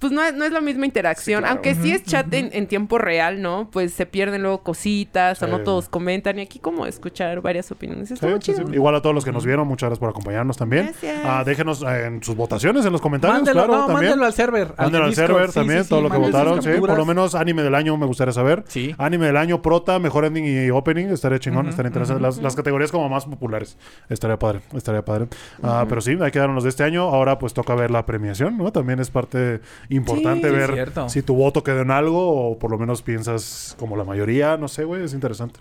Pues no es, no es la misma interacción, Sí, claro. aunque sí es chat en, en tiempo real, ¿no? Pues se pierden luego cositas o no todos comentan. Y aquí como escuchar varias opiniones. Sí, Estuvo sí, chido. sí. Igual a todos los que nos vieron, muchas gracias por acompañarnos también. Gracias. Ah, déjenos eh, en sus votaciones en los comentarios, Mándelo, claro, no, también. mándelo al server. Mándelo al server Sí, también, sí, todo sí, lo que votaron, sí. Por lo menos anime del año me gustaría saber. Sí. Anime del año, prota, mejor ending y opening, estaría chingón, estaría interesante. las categorías como más populares, estaría padre, estaría padre. Ah, pero sí, ahí quedaron los de este año. Ahora pues toca ver la premiación, ¿no? También es parte importante Sí, ver si tu voto quedó en algo o por lo menos piensas como la mayoría, no sé, güey, es interesante.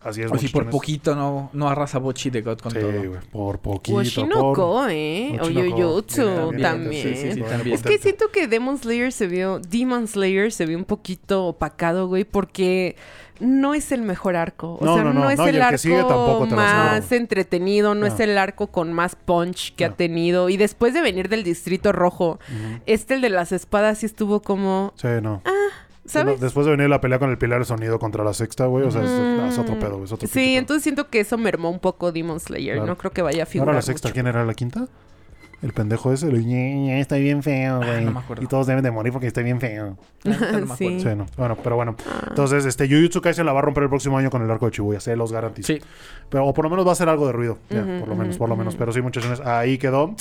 Así es, O si por poquito no, no arrasa Bochi de God con Sí, todo. güey, por poquito. Oshinoko, por... ¿eh? O bien, también. Sí, sí, sí, también. Es que siento que Demon Slayer se vio, Demon Slayer se vio un poquito opacado, güey, porque no es el mejor arco. O No, sea, no, no, no, es el el arco más entretenido, no, es el arco con más punch que ha tenido. Y después de venir del Distrito Rojo, este, el de las espadas, sí estuvo como, Sí, no. No, Después de venir la pelea con el pilar sonido contra la sexta, güey, o sea, es, Mm, es otro pedo, güey, es otro Sí, entonces siento que eso mermó un poco Demon Slayer. Claro. No creo que vaya a pedo. ¿No figurar era la sexta? mucho. ¿Quién era la quinta? El pendejo ese, el ñe, estoy bien feo, Ah, güey. no me acuerdo. y todos deben de morir porque estoy bien feo. Neta no me Sí. acuerdo. Sí, no. Bueno, pero bueno. Ah. Entonces, este, Jujutsu Kaisen la va a romper el próximo año con el arco de Shibuya, se los garantizo. Sí. Pero, o por lo menos va a hacer algo de ruido. Ya, por lo menos, por lo menos. Pero sí, muchachones, ahí quedó.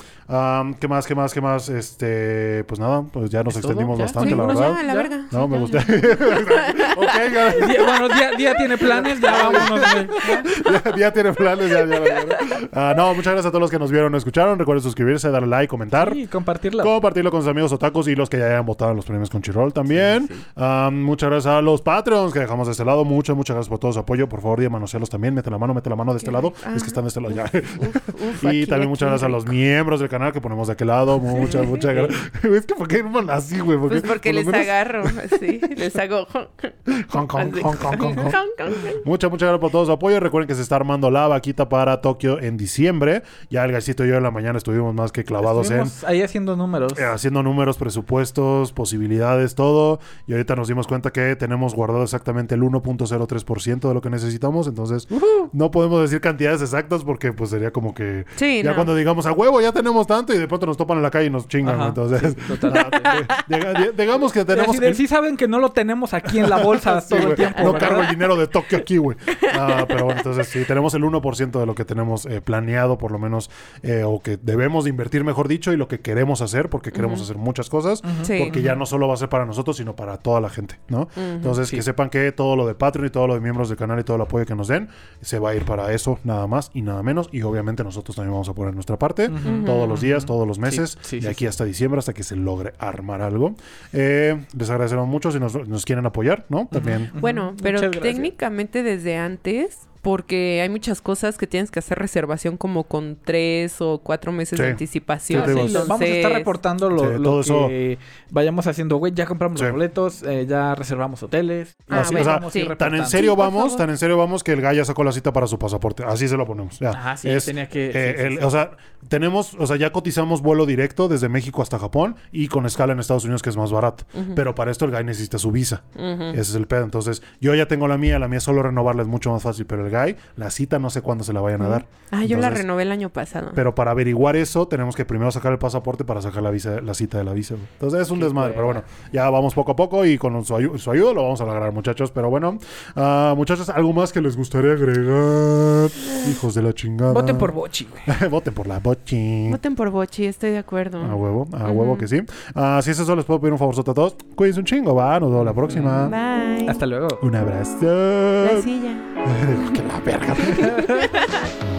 ¿Qué más, qué más, qué más? Este, pues nada, pues ya nos extendimos ¿Ya? bastante, Sí, la no, verdad. ya, a la Ya. verga. No, Sí, me gusta. ok, ya. Día- bueno, día, día tiene planes, ya vámonos. güey. ya, ya tiene planes, ya, ya. Ah, no, muchas gracias a todos los que nos vieron o escucharon. Recuerden suscribirse, darle like, comentar. Y compartirla. Compartirlo con sus amigos otakus y los que ya hayan votado en los premios con Chirol también. Ah, muchas gracias a los Patreons que dejamos de este lado. Muchas, muchas gracias por todo su apoyo. Por favor, y manosealos también. Mete la mano, mete la mano de este lado. Ah. Es que están de este lado ya. Uf, uf, y aquí, también muchas aquí, gracias a los miembros del canal que ponemos de aquel lado. Muchas, muchas gracias. es que, ¿por qué no así, güey? Pues porque por lo les menos- agarro, así, les hago... Hong Kong, así. Hong Kong, Hong Kong. Hong Kong. Muchas, muchas gracias por todo su apoyo. Recuerden que se está armando la vaquita para Tokio en diciembre. Ya el Garcito y yo en la mañana estuvimos más que clavados en Estuvimos ahí haciendo números. eh, haciendo números, presupuestos, posibilidades, todo. Y ahorita nos dimos cuenta que tenemos guardado exactamente el 1.03% de lo que necesitamos. Entonces, no podemos decir cantidades exactas porque pues sería como que Sí, ya no. cuando digamos a huevo ya tenemos tanto y de pronto nos topan en la calle y nos chingan. Ajá. Entonces, sí, digamos que tenemos... De, sí saben que no lo tenemos aquí en la bolsa Sí, todo el tiempo. no ¿verdad? cargo el dinero de Tokio aquí, güey. Ah, pero bueno, entonces sí, tenemos el 1% de lo que tenemos eh, planeado, por lo menos, eh, o que debemos de invertir, mejor dicho, y lo que queremos hacer, porque queremos hacer muchas cosas, porque ya no solo va a ser para nosotros, sino para toda la gente, ¿no? Entonces, Sí. que sepan que todo lo de Patreon y todo lo de miembros del canal y todo el apoyo que nos den, se va a ir para eso, nada más y nada menos. Y obviamente nosotros también vamos a poner nuestra parte, todos los días, todos los meses, sí, y sí, aquí hasta diciembre, hasta que se logre armar algo. Eh, les agradecemos mucho si nos, nos quieren apoyar, ¿no? También. Bueno, pero técnicamente desde antes, porque hay muchas cosas que tienes que hacer reservación como con tres o cuatro meses Sí. de anticipación. Sí, les vamos a estar Entonces, reportando lo, Sí, lo eso- que vayamos haciendo, güey. Ya compramos Sí. los boletos, eh, ya reservamos hoteles. Ah, Así, bueno, o sea, vamos a ir sí. Tan en serio vamos, tan en serio vamos que el Gaya sacó la cita para su pasaporte. Así se lo ponemos. Ya. Ajá, sí, Es, tenía que... eh, sí, el- sí. O sea, tenemos, o sea, ya cotizamos vuelo directo desde México hasta Japón y con escala en Estados Unidos que es más barato. Pero para esto el guy necesita su visa. Ese es el pedo. Entonces, yo ya tengo la mía, la mía solo renovarla es mucho más fácil, pero el guy, la cita no sé cuándo se la vayan a dar. Ah, yo la renové el año pasado. Pero para averiguar eso, tenemos que primero sacar el pasaporte para sacar la visa, la cita de la visa. güey. Entonces es un desmadre, pero bueno, ya vamos poco a poco y con su, ayu- su ayuda lo vamos a lograr, muchachos. Pero bueno, ah, muchachos, ¿algo más que les gustaría agregar? Hijos de la chingada. Voten por Bochi, güey. Voten por la bochi. Voten por Bochi, estoy de acuerdo. A huevo, a huevo que sí. Ah, si es eso, les puedo pedir un favor a todos. Cuídense un chingo, va. Nos vemos la próxima. Bye. Hasta luego. Un abrazo. La silla. la verga.